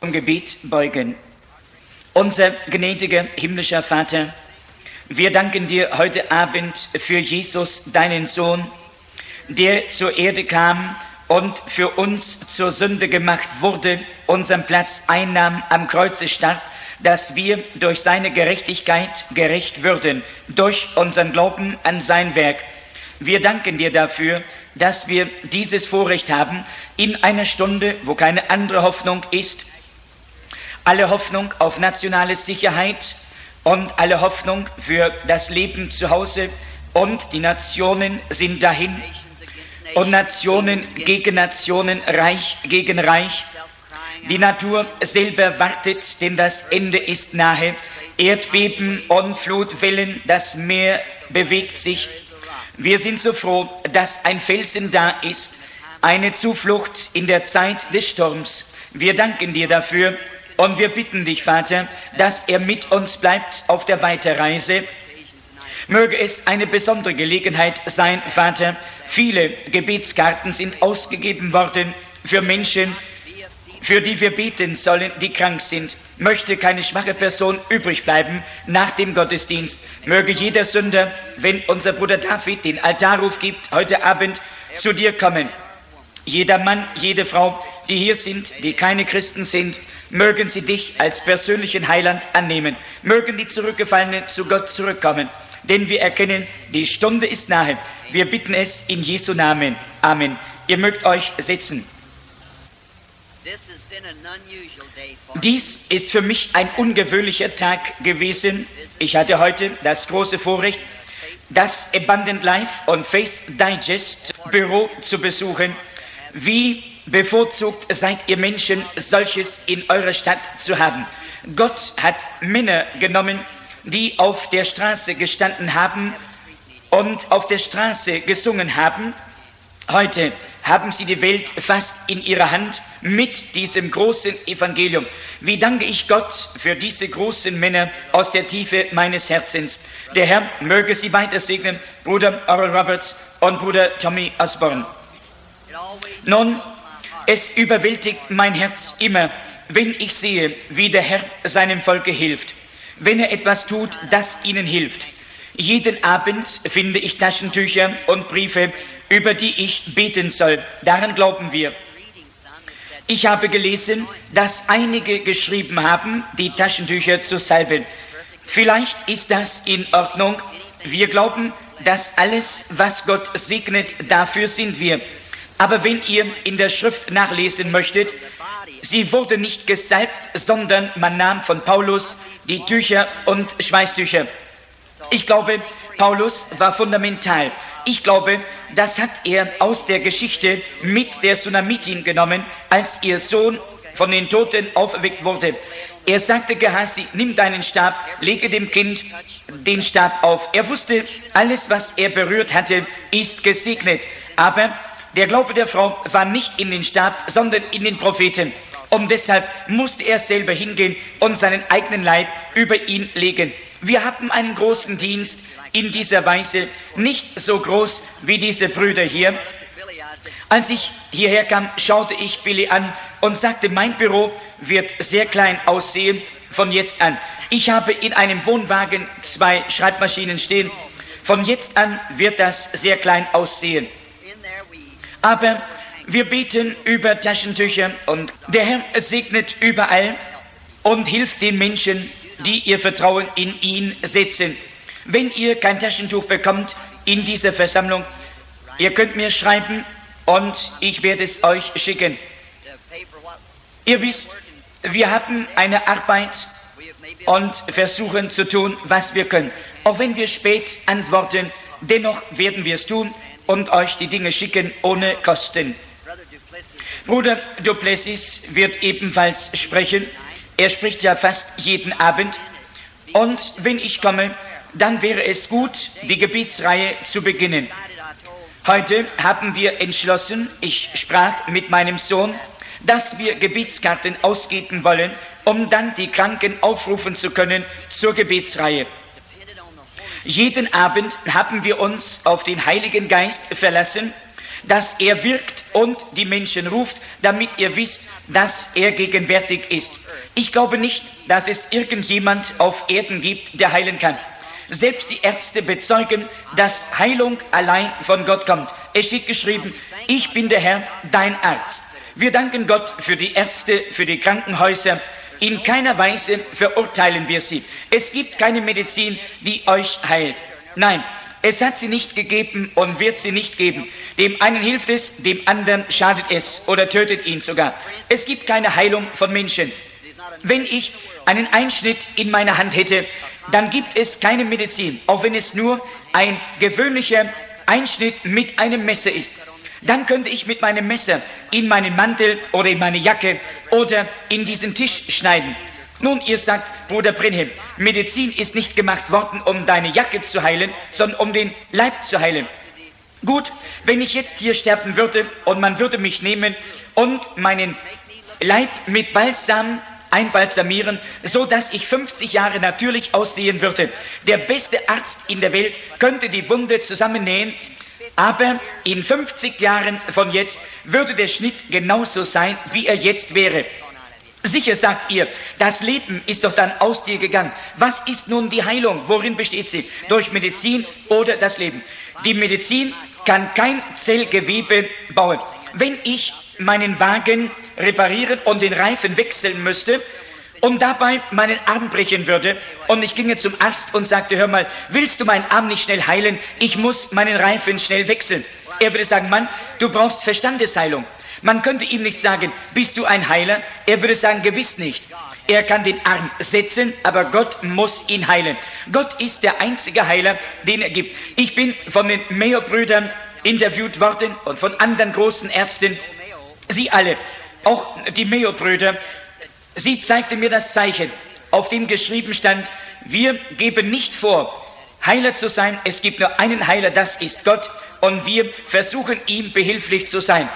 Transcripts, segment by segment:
zum Gebet beugen. Unser gnädiger himmlischer Vater, wir danken dir heute Abend für Jesus, deinen Sohn, der zur Erde kam und für uns zur Sünde gemacht wurde, unseren Platz einnahm, am Kreuze starb, dass wir durch seine Gerechtigkeit gerecht würden, durch unseren Glauben an sein Werk. Wir danken dir dafür, dass wir dieses Vorrecht haben, in einer Stunde, wo keine andere Hoffnung ist, alle Hoffnung auf nationale Sicherheit und alle Hoffnung für das Leben zu Hause und die Nationen sind dahin und Nationen gegen Nationen, Reich gegen Reich. Die Natur selber wartet, denn das Ende ist nahe. Erdbeben und Flutwellen, das Meer bewegt sich. Wir sind so froh, dass ein Felsen da ist, eine Zuflucht in der Zeit des Sturms. Wir danken dir dafür und wir bitten dich, Vater, dass er mit uns bleibt auf der Weiterreise. Möge es eine besondere Gelegenheit sein, Vater. Viele Gebetskarten sind ausgegeben worden für Menschen, für die wir beten sollen, die krank sind. Möchte keine schwache Person übrig bleiben nach dem Gottesdienst. Möge jeder Sünder, wenn unser Bruder David den Altarruf gibt, heute Abend zu dir kommen. Jeder Mann, jede Frau, die hier sind, die keine Christen sind, mögen sie dich als persönlichen Heiland annehmen. Mögen die Zurückgefallenen zu Gott zurückkommen. Denn wir erkennen, die Stunde ist nahe. Wir bitten es in Jesu Namen. Amen. Ihr mögt euch setzen. Dies ist für mich ein ungewöhnlicher Tag gewesen. Ich hatte heute das große Vorrecht, das Abundant Life und Face Digest Büro zu besuchen. Wie bevorzugt seid ihr Menschen, solches in eurer Stadt zu haben. Gott hat Männer genommen, die auf der Straße gestanden haben und auf der Straße gesungen haben. Heute haben sie die Welt fast in ihrer Hand mit diesem großen Evangelium. Wie danke ich Gott für diese großen Männer aus der Tiefe meines Herzens. Der Herr möge sie weiter segnen, Bruder Oral Roberts und Bruder Tommy Osborne. Nun, es überwältigt mein Herz immer, wenn ich sehe, wie der Herr seinem Volke hilft, wenn er etwas tut, das ihnen hilft. Jeden Abend finde ich Taschentücher und Briefe, über die ich beten soll. Daran glauben wir. Ich habe gelesen, dass einige geschrieben haben, die Taschentücher zu salben. Vielleicht ist das in Ordnung. Wir glauben, dass alles, was Gott segnet, dafür sind wir. Aber wenn ihr in der Schrift nachlesen möchtet, sie wurde nicht gesalbt, sondern man nahm von Paulus die Tücher und Schweißtücher. Ich glaube, Paulus war fundamental. Ich glaube, das hat er aus der Geschichte mit der Tsunamitin genommen, als ihr Sohn von den Toten auferweckt wurde. Er sagte Gehasi, nimm deinen Stab, lege dem Kind den Stab auf. Er wusste, alles, was er berührt hatte, ist gesegnet. Aber der Glaube der Frau war nicht in den Stab, sondern in den Propheten. Und deshalb musste er selber hingehen und seinen eigenen Leib über ihn legen. Wir hatten einen großen Dienst in dieser Weise, nicht so groß wie diese Brüder hier. Als ich hierher kam, schaute ich Billy an und sagte, mein Büro wird sehr klein aussehen von jetzt an. Ich habe in einem Wohnwagen zwei Schreibmaschinen stehen. Von jetzt an wird das sehr klein aussehen. Aber wir beten über Taschentücher und der Herr segnet überall und hilft den Menschen, die ihr Vertrauen in ihn setzen. Wenn ihr kein Taschentuch bekommt in dieser Versammlung, ihr könnt mir schreiben und ich werde es euch schicken. Ihr wisst, wir haben eine Arbeit und versuchen zu tun, was wir können. Auch wenn wir spät antworten, dennoch werden wir es tun und euch die Dinge schicken ohne Kosten. Bruder Duplessis wird ebenfalls sprechen. Er spricht ja fast jeden Abend. Und wenn ich komme, dann wäre es gut, die Gebetsreihe zu beginnen. Heute haben wir entschlossen, ich sprach mit meinem Sohn, dass wir Gebetskarten ausgeben wollen, um dann die Kranken aufrufen zu können zur Gebetsreihe. Jeden Abend haben wir uns auf den Heiligen Geist verlassen, dass er wirkt und die Menschen ruft, damit ihr wisst, dass er gegenwärtig ist. Ich glaube nicht, dass es irgendjemand auf Erden gibt, der heilen kann. Selbst die Ärzte bezeugen, dass Heilung allein von Gott kommt. Es steht geschrieben, ich bin der Herr, dein Arzt. Wir danken Gott für die Ärzte, für die Krankenhäuser. In keiner Weise verurteilen wir sie. Es gibt keine Medizin, die euch heilt. Nein, es hat sie nicht gegeben und wird sie nicht geben. Dem einen hilft es, dem anderen schadet es oder tötet ihn sogar. Es gibt keine Heilung von Menschen. Wenn ich einen Einschnitt in meiner Hand hätte, dann gibt es keine Medizin, auch wenn es nur ein gewöhnlicher Einschnitt mit einem Messer ist. Dann könnte ich mit meinem Messer in meinen Mantel oder in meine Jacke oder in diesen Tisch schneiden. Nun, ihr sagt, Bruder Brenhem, Medizin ist nicht gemacht worden, um deine Jacke zu heilen, sondern um den Leib zu heilen. Gut, wenn ich jetzt hier sterben würde und man würde mich nehmen und meinen Leib mit Balsam einbalsamieren, so dass ich 50 Jahre natürlich aussehen würde. Der beste Arzt in der Welt könnte die Wunde zusammennähen, aber in 50 Jahren von jetzt würde der Schnitt genauso sein, wie er jetzt wäre. Sicher sagt ihr, das Leben ist doch dann aus dir gegangen. Was ist nun die Heilung? Worin besteht sie? Durch Medizin oder das Leben? Die Medizin kann kein Zellgewebe bauen. Wenn ich meinen Wagen reparieren und den Reifen wechseln müsste und dabei meinen Arm brechen würde und ich ginge zum Arzt und sagte, hör mal, willst du meinen Arm nicht schnell heilen? Ich muss meinen Reifen schnell wechseln. Er würde sagen, Mann, du brauchst Verstandesheilung. Man könnte ihm nicht sagen, bist du ein Heiler? Er würde sagen, gewiss nicht. Er kann den Arm setzen, aber Gott muss ihn heilen. Gott ist der einzige Heiler, den er gibt. Ich bin von den Mayo-Brüdern interviewt worden und von anderen großen Ärzten. Sie alle, auch die Mayo-Brüder, sie zeigte mir das Zeichen, auf dem geschrieben stand, wir geben nicht vor, Heiler zu sein. Es gibt nur einen Heiler, das ist Gott. Und wir versuchen ihm behilflich zu sein.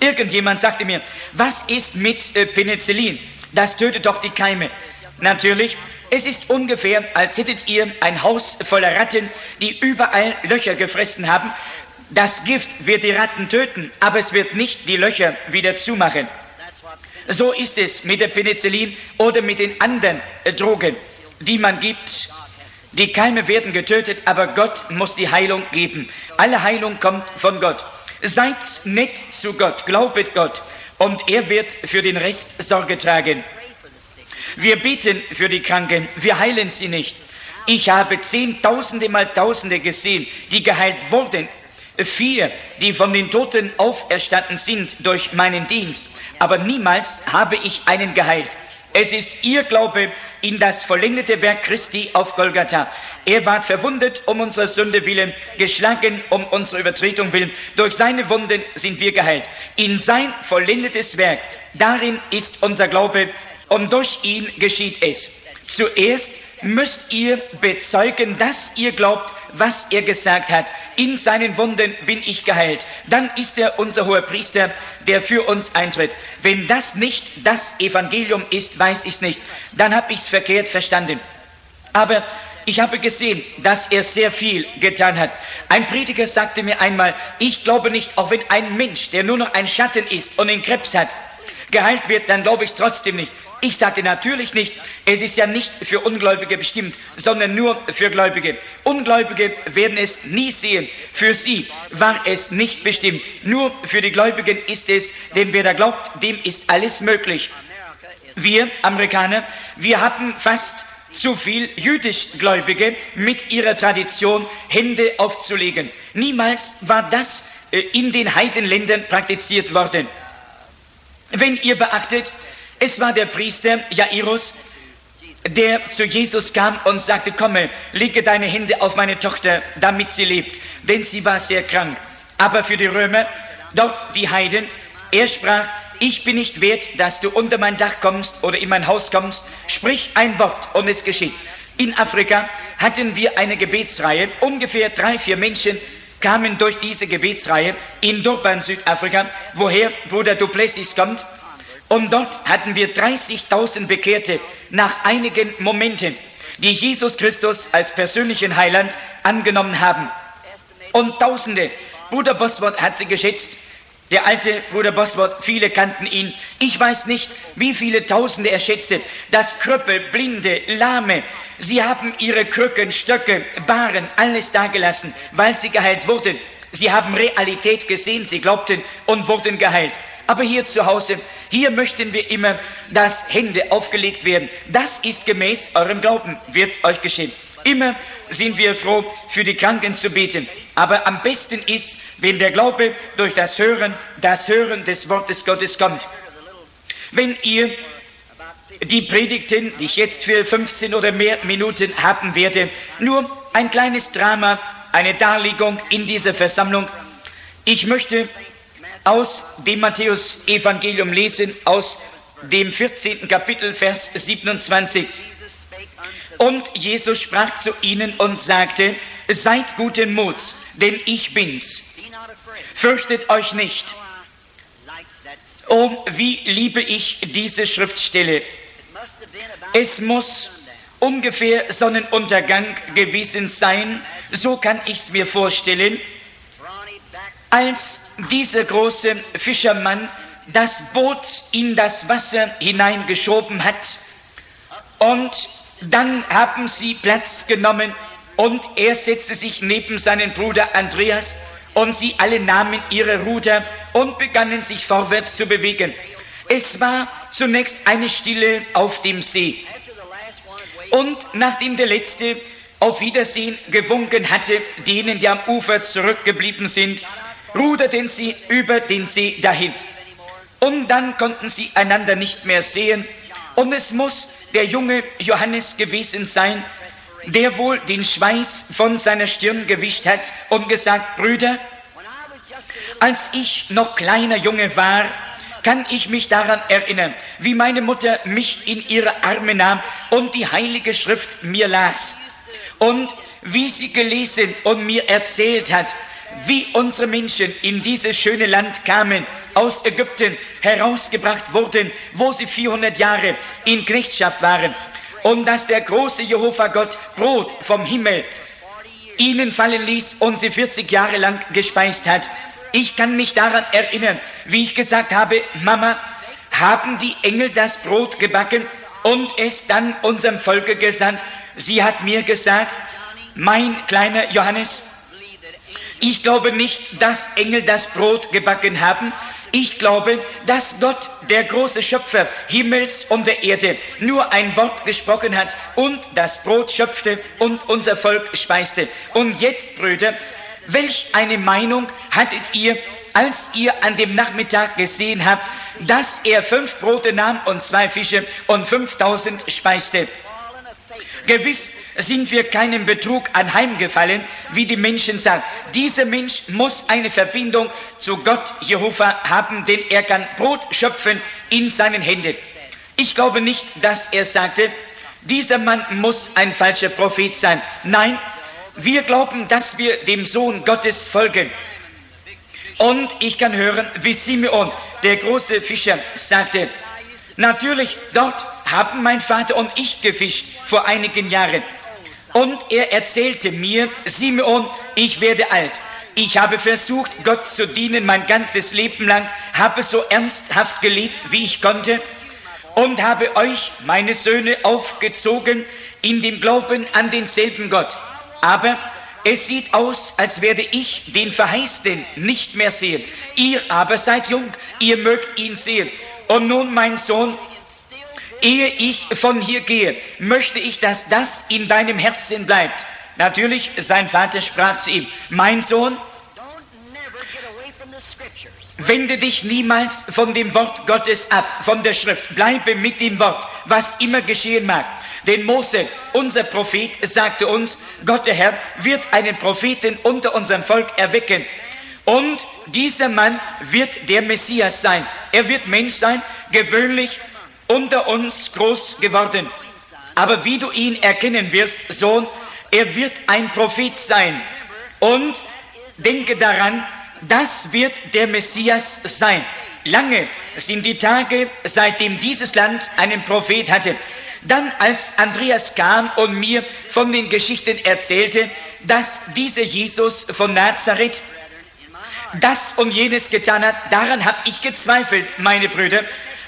Irgendjemand sagte mir, was ist mit äh, Penicillin? Das tötet doch die Keime. Natürlich, es ist ungefähr, als hättet ihr ein Haus voller Ratten, die überall Löcher gefressen haben. Das Gift wird die Ratten töten, aber es wird nicht die Löcher wieder zumachen. So ist es mit der Penicillin oder mit den anderen äh, Drogen, die man gibt. Die Keime werden getötet, aber Gott muss die Heilung geben. Alle Heilung kommt von Gott. Seid nett zu Gott, glaubet Gott und er wird für den Rest Sorge tragen. Wir beten für die Kranken, wir heilen sie nicht. Ich habe Zehntausende mal Tausende gesehen, die geheilt wurden. Vier, die von den Toten auferstanden sind durch meinen Dienst. Aber niemals habe ich einen geheilt. Es ist ihr Glaube in das vollendete Werk Christi auf Golgatha. Er ward verwundet um unsere Sünde willen, geschlagen um unsere Übertretung willen. Durch seine Wunden sind wir geheilt. In sein vollendetes Werk, darin ist unser Glaube und durch ihn geschieht es. Zuerst müsst ihr bezeugen, dass ihr glaubt, was er gesagt hat. In seinen Wunden bin ich geheilt. Dann ist er unser hoher Priester, der für uns eintritt. Wenn das nicht das Evangelium ist, weiß ich es nicht. Dann habe ich es verkehrt verstanden. Aber ich habe gesehen, dass er sehr viel getan hat. Ein Prediger sagte mir einmal, ich glaube nicht, auch wenn ein Mensch, der nur noch ein Schatten ist und den Krebs hat, geheilt wird, dann glaube ich es trotzdem nicht. Ich sagte natürlich nicht, es ist ja nicht für Ungläubige bestimmt, sondern nur für Gläubige. Ungläubige werden es nie sehen. Für sie war es nicht bestimmt. Nur für die Gläubigen ist es, denn wer da glaubt, dem ist alles möglich. Wir Amerikaner, wir hatten fast zu viel jüdischgläubige mit ihrer Tradition Hände aufzulegen. Niemals war das äh, in den Heidenländern praktiziert worden. Wenn ihr beachtet, es war der Priester Jairus, der zu Jesus kam und sagte, komme, lege deine Hände auf meine Tochter, damit sie lebt, denn sie war sehr krank. Aber für die Römer, dort die Heiden, er sprach, ich bin nicht wert, dass du unter mein Dach kommst oder in mein Haus kommst, sprich ein Wort und es geschieht. In Afrika hatten wir eine Gebetsreihe, ungefähr drei, vier Menschen kamen durch diese Gebetsreihe in Durban, Südafrika, woher Bruder Duplessis kommt, und dort hatten wir 30.000 Bekehrte nach einigen Momenten, die Jesus Christus als persönlichen Heiland angenommen haben. Und Tausende, Bruder Bosworth hat sie geschätzt. Der alte Bruder Bosworth, viele kannten ihn. Ich weiß nicht, wie viele Tausende er schätzte. Das Krüppel, Blinde, Lahme, sie haben ihre Krücken, Stöcke, Baren, alles dagelassen, weil sie geheilt wurden. Sie haben Realität gesehen, sie glaubten und wurden geheilt. Aber hier zu Hause, hier möchten wir immer, dass Hände aufgelegt werden. Das ist gemäß eurem Glauben, wird es euch geschehen. Immer sind wir froh, für die Kranken zu beten. Aber am besten ist, wenn der Glaube durch das Hören, das Hören des Wortes Gottes kommt. Wenn ihr die Predigten, die ich jetzt für 15 oder mehr Minuten haben werde, nur ein kleines Drama, eine Darlegung in dieser Versammlung. Ich möchte aus dem Matthäus-Evangelium lesen, aus dem 14. Kapitel, Vers 27. Und Jesus sprach zu ihnen und sagte, seid guten Muts, denn ich bin's. Fürchtet euch nicht. Oh, wie liebe ich diese Schriftstelle. Es muss ungefähr Sonnenuntergang gewesen sein, so kann ich es mir vorstellen, als dieser große Fischermann das Boot in das Wasser hineingeschoben hat und dann haben sie Platz genommen und er setzte sich neben seinen Bruder Andreas und sie alle nahmen ihre Ruder und begannen sich vorwärts zu bewegen. Es war zunächst eine Stille auf dem See. Und nachdem der letzte auf Wiedersehen gewunken hatte, denen, die am Ufer zurückgeblieben sind, ruderten sie über den See dahin. Und dann konnten sie einander nicht mehr sehen. Und es muss der junge Johannes gewesen sein, der wohl den Schweiß von seiner Stirn gewischt hat und gesagt, Brüder, als ich noch kleiner Junge war, kann ich mich daran erinnern, wie meine Mutter mich in ihre Arme nahm und die Heilige Schrift mir las. Und wie sie gelesen und mir erzählt hat, wie unsere Menschen in dieses schöne Land kamen, aus Ägypten herausgebracht wurden, wo sie 400 Jahre in Knechtschaft waren und dass der große Jehova Gott Brot vom Himmel ihnen fallen ließ und sie 40 Jahre lang gespeist hat. Ich kann mich daran erinnern, wie ich gesagt habe, Mama, haben die Engel das Brot gebacken und es dann unserem Volke gesandt. Sie hat mir gesagt, mein kleiner Johannes, ich glaube nicht, dass Engel das Brot gebacken haben. Ich glaube, dass Gott, der große Schöpfer Himmels und der Erde, nur ein Wort gesprochen hat und das Brot schöpfte und unser Volk speiste. Und jetzt, Brüder, welch eine Meinung hattet ihr, als ihr an dem Nachmittag gesehen habt, dass er fünf Brote nahm und zwei Fische und fünftausend speiste? Gewiss sind wir keinem Betrug anheimgefallen, wie die Menschen sagen. Dieser Mensch muss eine Verbindung zu Gott Jehova haben, denn er kann Brot schöpfen in seinen Händen. Ich glaube nicht, dass er sagte, dieser Mann muss ein falscher Prophet sein. Nein, wir glauben, dass wir dem Sohn Gottes folgen. Und ich kann hören, wie Simeon, der große Fischer, sagte, natürlich, dort haben mein Vater und ich gefischt vor einigen Jahren. Und er erzählte mir, Simeon, ich werde alt. Ich habe versucht, Gott zu dienen mein ganzes Leben lang, habe so ernsthaft gelebt, wie ich konnte und habe euch, meine Söhne, aufgezogen in dem Glauben an denselben Gott. Aber es sieht aus, als werde ich den Verheißten nicht mehr sehen. Ihr aber seid jung, ihr mögt ihn sehen. Und nun, mein Sohn, ehe ich von hier gehe, möchte ich, dass das in deinem Herzen bleibt. Natürlich, sein Vater sprach zu ihm, mein Sohn, wende dich niemals von dem Wort Gottes ab, von der Schrift, bleibe mit dem Wort, was immer geschehen mag. Denn Mose, unser Prophet, sagte uns, Gott der Herr wird einen Propheten unter unserem Volk erwecken. Und dieser Mann wird der Messias sein. Er wird Mensch sein, gewöhnlich unter uns groß geworden. Aber wie du ihn erkennen wirst, Sohn, er wird ein Prophet sein. Und denke daran, das wird der Messias sein. Lange sind die Tage, seitdem dieses Land einen Prophet hatte. Dann, als Andreas kam und mir von den Geschichten erzählte, dass dieser Jesus von Nazareth das und jenes getan hat, daran habe ich gezweifelt, meine Brüder.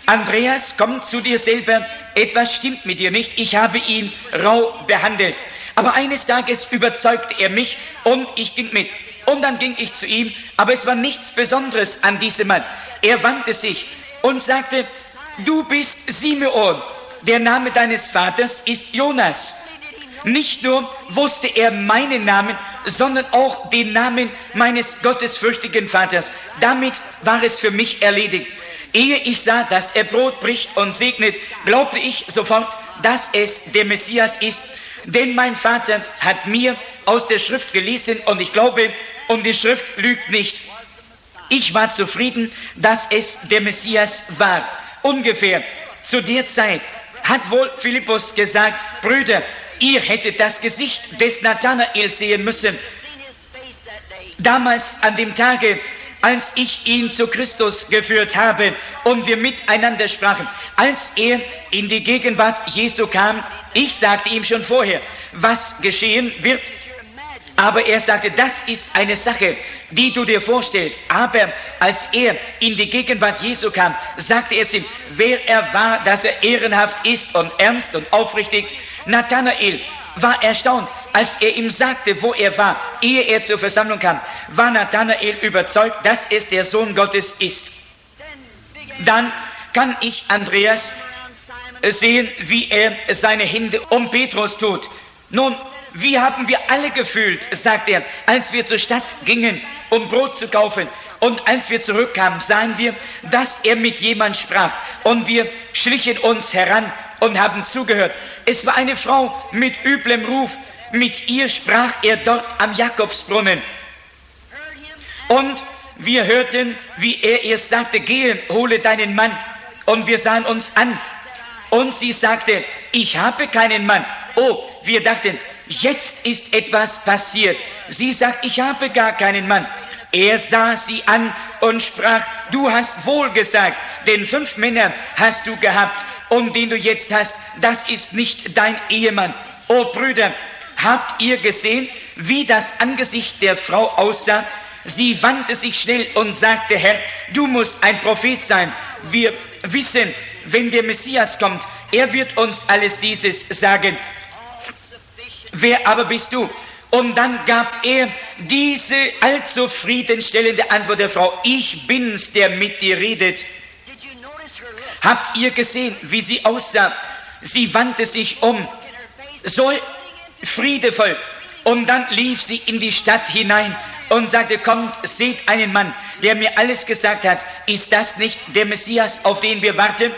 Andreas, komm zu dir selber, etwas stimmt mit dir nicht, ich habe ihn rau behandelt. Aber eines Tages überzeugte er mich und ich ging mit. Und dann ging ich zu ihm, aber es war nichts Besonderes an diesem Mann. Er wandte sich und sagte, du bist Simeon, der Name deines Vaters ist Jonas. Nicht nur wusste er meinen Namen, sondern auch den Namen meines gottesfürchtigen Vaters. Damit war es für mich erledigt. Ehe ich sah, dass er Brot bricht und segnet, glaubte ich sofort, dass es der Messias ist. Denn mein Vater hat mir aus der Schrift gelesen und ich glaube, und die Schrift lügt nicht. Ich war zufrieden, dass es der Messias war. Ungefähr zu der Zeit hat wohl Philippus gesagt, Brüder, ihr hättet das Gesicht des Nathanael sehen müssen. Damals an dem Tage, als ich ihn zu Christus geführt habe und wir miteinander sprachen, als er in die Gegenwart Jesu kam, ich sagte ihm schon vorher, was geschehen wird. Aber er sagte, das ist eine Sache, die du dir vorstellst. Aber als er in die Gegenwart Jesu kam, sagte er zu ihm, wer er war, dass er ehrenhaft ist und ernst und aufrichtig. Nathanael war erstaunt, als er ihm sagte, wo er war, ehe er zur Versammlung kam, war Nathanael überzeugt, dass es der Sohn Gottes ist. Dann kann ich Andreas sehen, wie er seine Hände um Petrus tut. Nun, wie haben wir alle gefühlt, sagt er, als wir zur Stadt gingen, um Brot zu kaufen. Und als wir zurückkamen, sahen wir, dass er mit jemand sprach. Und wir schlichen uns heran und haben zugehört. Es war eine Frau mit üblem Ruf. Mit ihr sprach er dort am Jakobsbrunnen. Und wir hörten, wie er ihr sagte, gehe, hole deinen Mann. Und wir sahen uns an. Und sie sagte, ich habe keinen Mann. Oh, wir dachten, jetzt ist etwas passiert. Sie sagt, ich habe gar keinen Mann. Er sah sie an und sprach, du hast wohl gesagt, denn fünf Männer hast du gehabt und den du jetzt hast, das ist nicht dein Ehemann. Oh Brüder, habt ihr gesehen, wie das Angesicht der Frau aussah? Sie wandte sich schnell und sagte, Herr, du musst ein Prophet sein. Wir wissen, wenn der Messias kommt, er wird uns alles dieses sagen. Wer aber bist du? Und dann gab er diese allzu friedenstellende Antwort der Frau, ich bin's, der mit dir redet. Habt ihr gesehen, wie sie aussah? Sie wandte sich um, so friedevoll. Und dann lief sie in die Stadt hinein und sagte, kommt, seht einen Mann, der mir alles gesagt hat. Ist das nicht der Messias, auf den wir warten?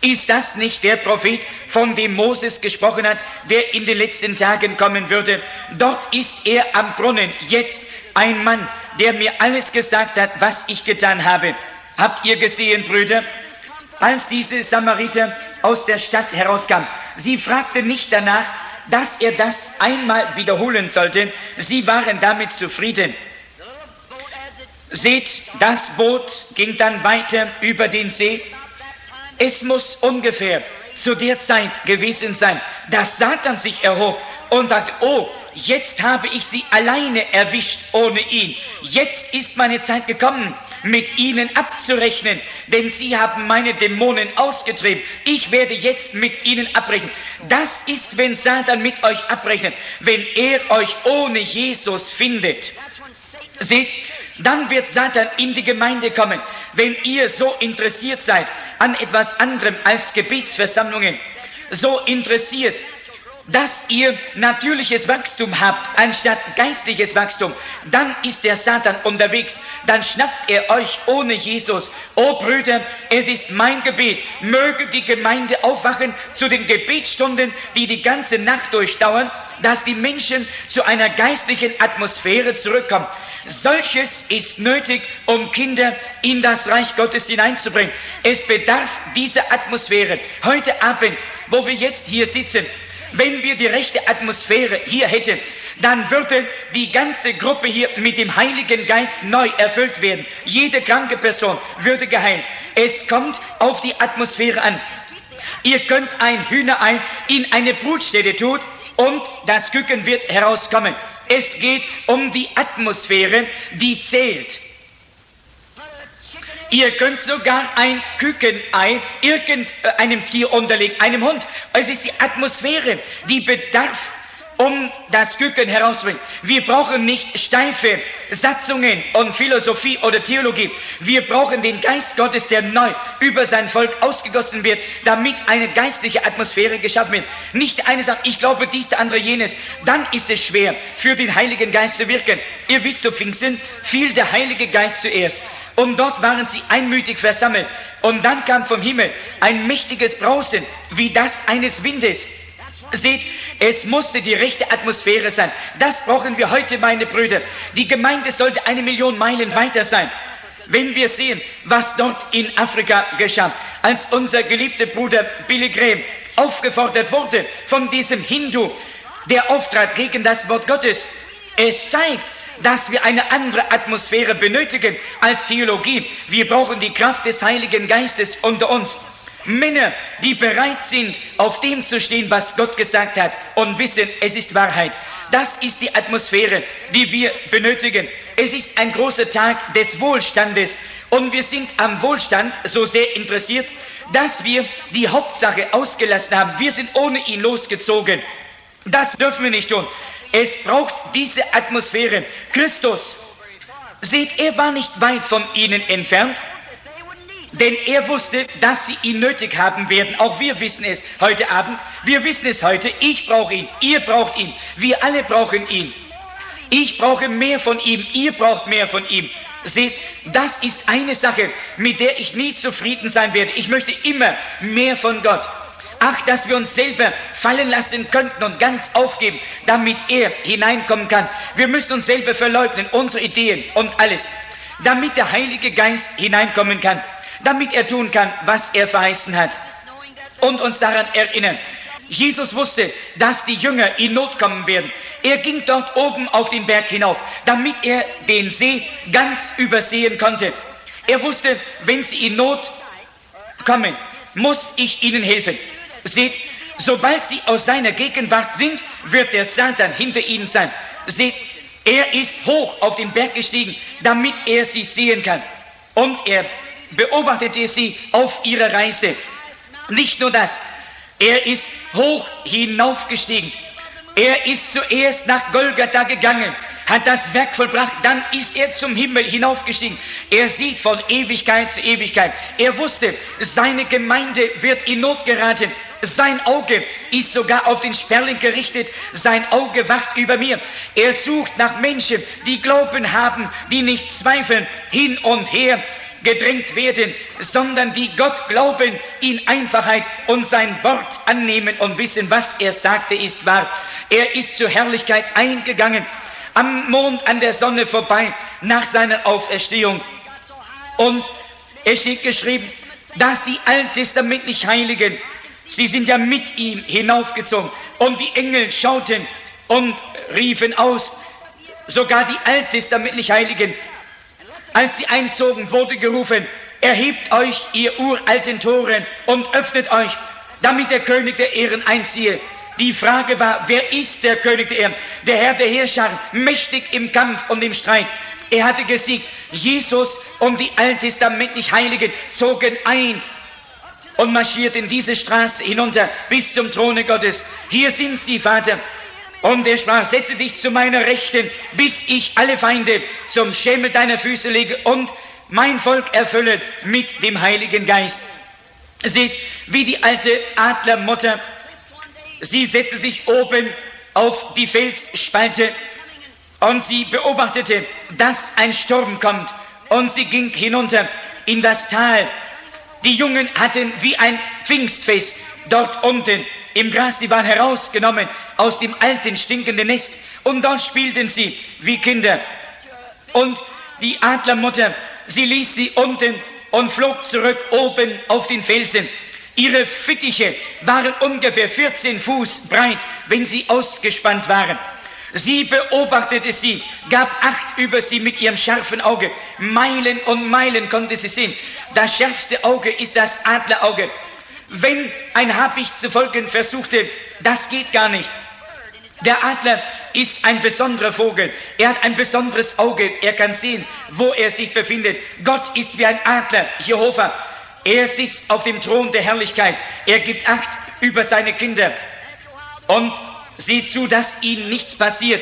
Ist das nicht der Prophet, von dem Moses gesprochen hat, der in den letzten Tagen kommen würde? Dort ist er am Brunnen, jetzt ein Mann, der mir alles gesagt hat, was ich getan habe. Habt ihr gesehen, Brüder, als diese Samariter aus der Stadt herauskam? Sie fragte nicht danach, dass er das einmal wiederholen sollte. Sie waren damit zufrieden. Seht, das Boot ging dann weiter über den See es muss ungefähr zu der Zeit gewesen sein, dass Satan sich erhob und sagt, oh, jetzt habe ich sie alleine erwischt ohne ihn. Jetzt ist meine Zeit gekommen, mit ihnen abzurechnen, denn sie haben meine Dämonen ausgetrieben. Ich werde jetzt mit ihnen abbrechen. Das ist, wenn Satan mit euch abrechnet, wenn er euch ohne Jesus findet. Seht, dann wird Satan in die Gemeinde kommen, wenn ihr so interessiert seid an etwas anderem als Gebetsversammlungen, so interessiert, dass ihr natürliches Wachstum habt anstatt geistliches Wachstum, dann ist der Satan unterwegs, dann schnappt er euch ohne Jesus. Oh Brüder, es ist mein Gebet, möge die Gemeinde aufwachen zu den Gebetsstunden, die die ganze Nacht durchdauern, dass die Menschen zu einer geistlichen Atmosphäre zurückkommen. Solches ist nötig, um Kinder in das Reich Gottes hineinzubringen. Es bedarf dieser Atmosphäre. Heute Abend, wo wir jetzt hier sitzen, wenn wir die rechte Atmosphäre hier hätten, dann würde die ganze Gruppe hier mit dem Heiligen Geist neu erfüllt werden. Jede kranke Person würde geheilt. Es kommt auf die Atmosphäre an. Ihr könnt ein Hühnerei in eine Brutstätte tun und das Küken wird herauskommen. Es geht um die Atmosphäre, die zählt. Ihr könnt sogar ein Kükenei irgendeinem Tier unterlegen, einem Hund. Es ist die Atmosphäre, die bedarf um das Küken herauszubringen. Wir brauchen nicht steife Satzungen und Philosophie oder Theologie. Wir brauchen den Geist Gottes, der neu über sein Volk ausgegossen wird, damit eine geistliche Atmosphäre geschaffen wird. Nicht eine sagt, ich glaube dies, der andere jenes. Dann ist es schwer, für den Heiligen Geist zu wirken. Ihr wisst, zu Pfingsten fiel der Heilige Geist zuerst. Und dort waren sie einmütig versammelt. Und dann kam vom Himmel ein mächtiges Brausen, wie das eines Windes. Seht, es musste die rechte Atmosphäre sein. Das brauchen wir heute, meine Brüder. Die Gemeinde sollte eine Million Meilen weiter sein. Wenn wir sehen, was dort in Afrika geschah, als unser geliebter Bruder Billy Graham aufgefordert wurde von diesem Hindu, der auftrat gegen das Wort Gottes. Es zeigt, dass wir eine andere Atmosphäre benötigen als Theologie. Wir brauchen die Kraft des Heiligen Geistes unter uns. Männer, die bereit sind, auf dem zu stehen, was Gott gesagt hat und wissen, es ist Wahrheit. Das ist die Atmosphäre, die wir benötigen. Es ist ein großer Tag des Wohlstandes und wir sind am Wohlstand so sehr interessiert, dass wir die Hauptsache ausgelassen haben. Wir sind ohne ihn losgezogen. Das dürfen wir nicht tun. Es braucht diese Atmosphäre. Christus, seht, er war nicht weit von ihnen entfernt. Denn er wusste, dass sie ihn nötig haben werden. Auch wir wissen es heute Abend. Wir wissen es heute. Ich brauche ihn. Ihr braucht ihn. Wir alle brauchen ihn. Ich brauche mehr von ihm. Ihr braucht mehr von ihm. Seht, das ist eine Sache, mit der ich nie zufrieden sein werde. Ich möchte immer mehr von Gott. Ach, dass wir uns selber fallen lassen könnten und ganz aufgeben, damit er hineinkommen kann. Wir müssen uns selber verleugnen, unsere Ideen und alles, damit der Heilige Geist hineinkommen kann damit er tun kann, was er verheißen hat und uns daran erinnern. Jesus wusste, dass die Jünger in Not kommen werden. Er ging dort oben auf den Berg hinauf, damit er den See ganz übersehen konnte. Er wusste, wenn sie in Not kommen, muss ich ihnen helfen. Seht, sobald sie aus seiner Gegenwart sind, wird der Satan hinter ihnen sein. Seht, er ist hoch auf den Berg gestiegen, damit er sie sehen kann. Und er beobachtete sie auf ihrer Reise. Nicht nur das, er ist hoch hinaufgestiegen. Er ist zuerst nach Golgatha gegangen, hat das Werk vollbracht, dann ist er zum Himmel hinaufgestiegen. Er sieht von Ewigkeit zu Ewigkeit. Er wusste, seine Gemeinde wird in Not geraten. Sein Auge ist sogar auf den Sperling gerichtet. Sein Auge wacht über mir. Er sucht nach Menschen, die Glauben haben, die nicht zweifeln, hin und her gedrängt werden, sondern die Gott glauben, in Einfachheit und sein Wort annehmen und wissen, was er sagte, ist wahr. Er ist zur Herrlichkeit eingegangen, am Mond, an der Sonne vorbei, nach seiner Auferstehung. Und es steht geschrieben, dass die alttestamentlich Heiligen, sie sind ja mit ihm hinaufgezogen und die Engel schauten und riefen aus, sogar die alttestamentlich Heiligen als sie einzogen, wurde gerufen, erhebt euch, ihr uralten Toren, und öffnet euch, damit der König der Ehren einziehe. Die Frage war, wer ist der König der Ehren? Der Herr der Herrscher, mächtig im Kampf und im Streit. Er hatte gesiegt. Jesus und die alttestamentlich Heiligen zogen ein und marschierten diese Straße hinunter bis zum Throne Gottes. Hier sind sie, Vater. Und er sprach, setze dich zu meiner Rechten, bis ich alle Feinde zum Schemel deiner Füße lege und mein Volk erfülle mit dem Heiligen Geist. Seht, wie die alte Adlermutter, sie setzte sich oben auf die Felsspalte und sie beobachtete, dass ein Sturm kommt und sie ging hinunter in das Tal. Die Jungen hatten wie ein Pfingstfest dort unten im Gras. Sie waren herausgenommen aus dem alten, stinkenden Nest und dort spielten sie wie Kinder. Und die Adlermutter, sie ließ sie unten und flog zurück oben auf den Felsen. Ihre Fittiche waren ungefähr 14 Fuß breit, wenn sie ausgespannt waren. Sie beobachtete sie, gab Acht über sie mit ihrem scharfen Auge. Meilen und Meilen konnte sie sehen. Das schärfste Auge ist das Adlerauge. Wenn ein Habicht zu folgen versuchte, das geht gar nicht. Der Adler ist ein besonderer Vogel. Er hat ein besonderes Auge. Er kann sehen, wo er sich befindet. Gott ist wie ein Adler, Jehova. Er sitzt auf dem Thron der Herrlichkeit. Er gibt Acht über seine Kinder und sieht zu, dass ihnen nichts passiert.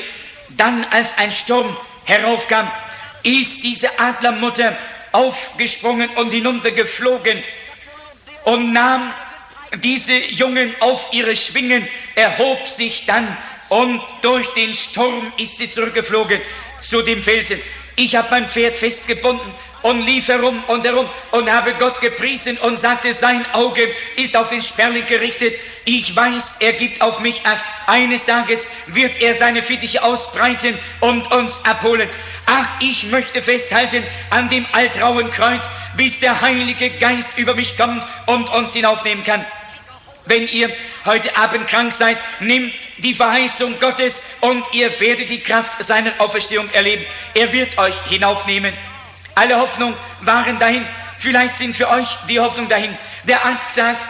Dann, als ein Sturm heraufkam, ist diese Adlermutter aufgesprungen und hinuntergeflogen und nahm diese Jungen auf ihre Schwingen, erhob sich dann und durch den Sturm ist sie zurückgeflogen zu dem Felsen. Ich habe mein Pferd festgebunden und lief herum und herum und habe Gott gepriesen und sagte, sein Auge ist auf den Sperling gerichtet. Ich weiß, er gibt auf mich acht. Eines Tages wird er seine Fittiche ausbreiten und uns abholen. Ach, ich möchte festhalten an dem altrauen Kreuz, bis der Heilige Geist über mich kommt und uns hinaufnehmen kann. Wenn ihr heute Abend krank seid, nehmt die Verheißung Gottes und ihr werdet die Kraft seiner Auferstehung erleben. Er wird euch hinaufnehmen. Alle Hoffnung waren dahin. Vielleicht sind für euch die Hoffnung dahin. Der Arzt sagt,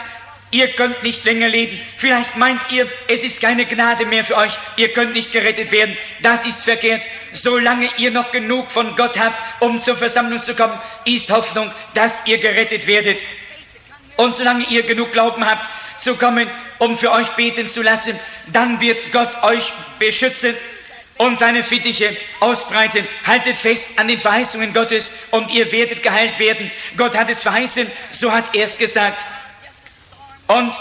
ihr könnt nicht länger leben. Vielleicht meint ihr, es ist keine Gnade mehr für euch. Ihr könnt nicht gerettet werden. Das ist verkehrt. Solange ihr noch genug von Gott habt, um zur Versammlung zu kommen, ist Hoffnung, dass ihr gerettet werdet. Und solange ihr genug Glauben habt, zu kommen, um für euch beten zu lassen, dann wird Gott euch beschützen und seine Fittiche ausbreiten. Haltet fest an den Verheißungen Gottes und ihr werdet geheilt werden. Gott hat es verheißen, so hat er es gesagt. Und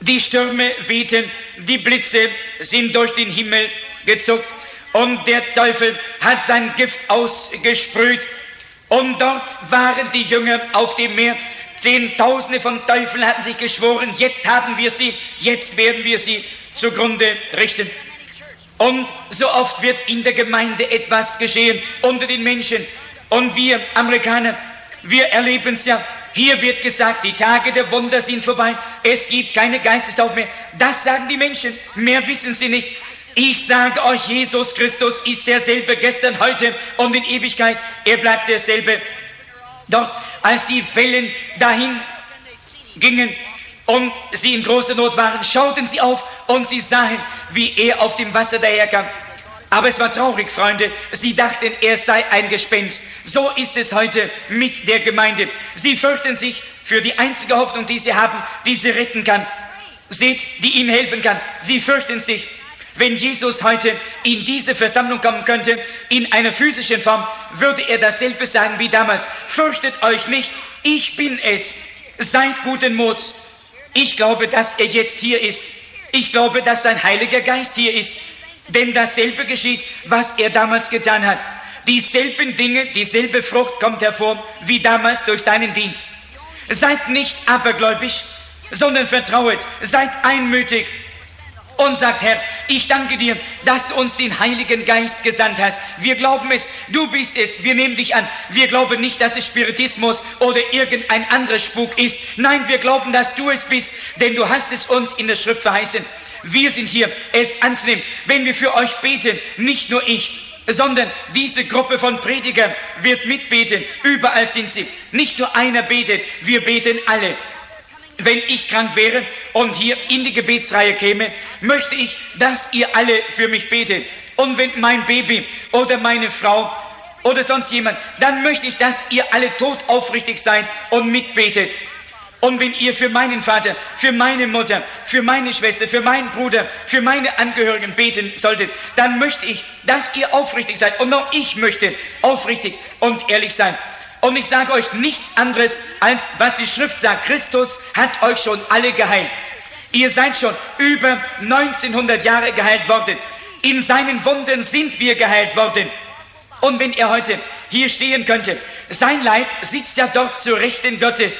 die Stürme wehten, die Blitze sind durch den Himmel gezuckt und der Teufel hat sein Gift ausgesprüht. Und dort waren die Jünger auf dem Meer Zehntausende von Teufeln hatten sich geschworen, jetzt haben wir sie, jetzt werden wir sie zugrunde richten. Und so oft wird in der Gemeinde etwas geschehen unter den Menschen. Und wir Amerikaner, wir erleben es ja. Hier wird gesagt, die Tage der Wunder sind vorbei. Es gibt keine Geistestaufe mehr. Das sagen die Menschen. Mehr wissen sie nicht. Ich sage euch, Jesus Christus ist derselbe gestern, heute und in Ewigkeit. Er bleibt derselbe. Dort als die Wellen dahin gingen und sie in großer Not waren, schauten sie auf und sie sahen, wie er auf dem Wasser daherkam. Aber es war traurig, Freunde. Sie dachten, er sei ein Gespenst. So ist es heute mit der Gemeinde. Sie fürchten sich für die einzige Hoffnung, die sie haben, die sie retten kann. Seht, die ihnen helfen kann. Sie fürchten sich. Wenn Jesus heute in diese Versammlung kommen könnte, in einer physischen Form, würde er dasselbe sagen wie damals. Fürchtet euch nicht, ich bin es. Seid guten Muts. Ich glaube, dass er jetzt hier ist. Ich glaube, dass sein Heiliger Geist hier ist. Denn dasselbe geschieht, was er damals getan hat. Dieselben Dinge, dieselbe Frucht kommt hervor, wie damals durch seinen Dienst. Seid nicht abergläubisch, sondern vertrauet, seid einmütig, und sagt, Herr, ich danke dir, dass du uns den Heiligen Geist gesandt hast. Wir glauben es, du bist es, wir nehmen dich an. Wir glauben nicht, dass es Spiritismus oder irgendein anderer Spuk ist. Nein, wir glauben, dass du es bist, denn du hast es uns in der Schrift verheißen. Wir sind hier, es anzunehmen. Wenn wir für euch beten, nicht nur ich, sondern diese Gruppe von Predigern wird mitbeten. Überall sind sie. Nicht nur einer betet, wir beten alle wenn ich krank wäre und hier in die Gebetsreihe käme, möchte ich, dass ihr alle für mich betet. Und wenn mein Baby oder meine Frau oder sonst jemand, dann möchte ich, dass ihr alle tot aufrichtig seid und mitbetet. Und wenn ihr für meinen Vater, für meine Mutter, für meine Schwester, für meinen Bruder, für meine Angehörigen beten solltet, dann möchte ich, dass ihr aufrichtig seid. Und auch ich möchte aufrichtig und ehrlich sein. Und ich sage euch nichts anderes, als was die Schrift sagt. Christus hat euch schon alle geheilt. Ihr seid schon über 1900 Jahre geheilt worden. In seinen Wunden sind wir geheilt worden. Und wenn er heute hier stehen könnte, sein Leib sitzt ja dort zur Rechten Gottes.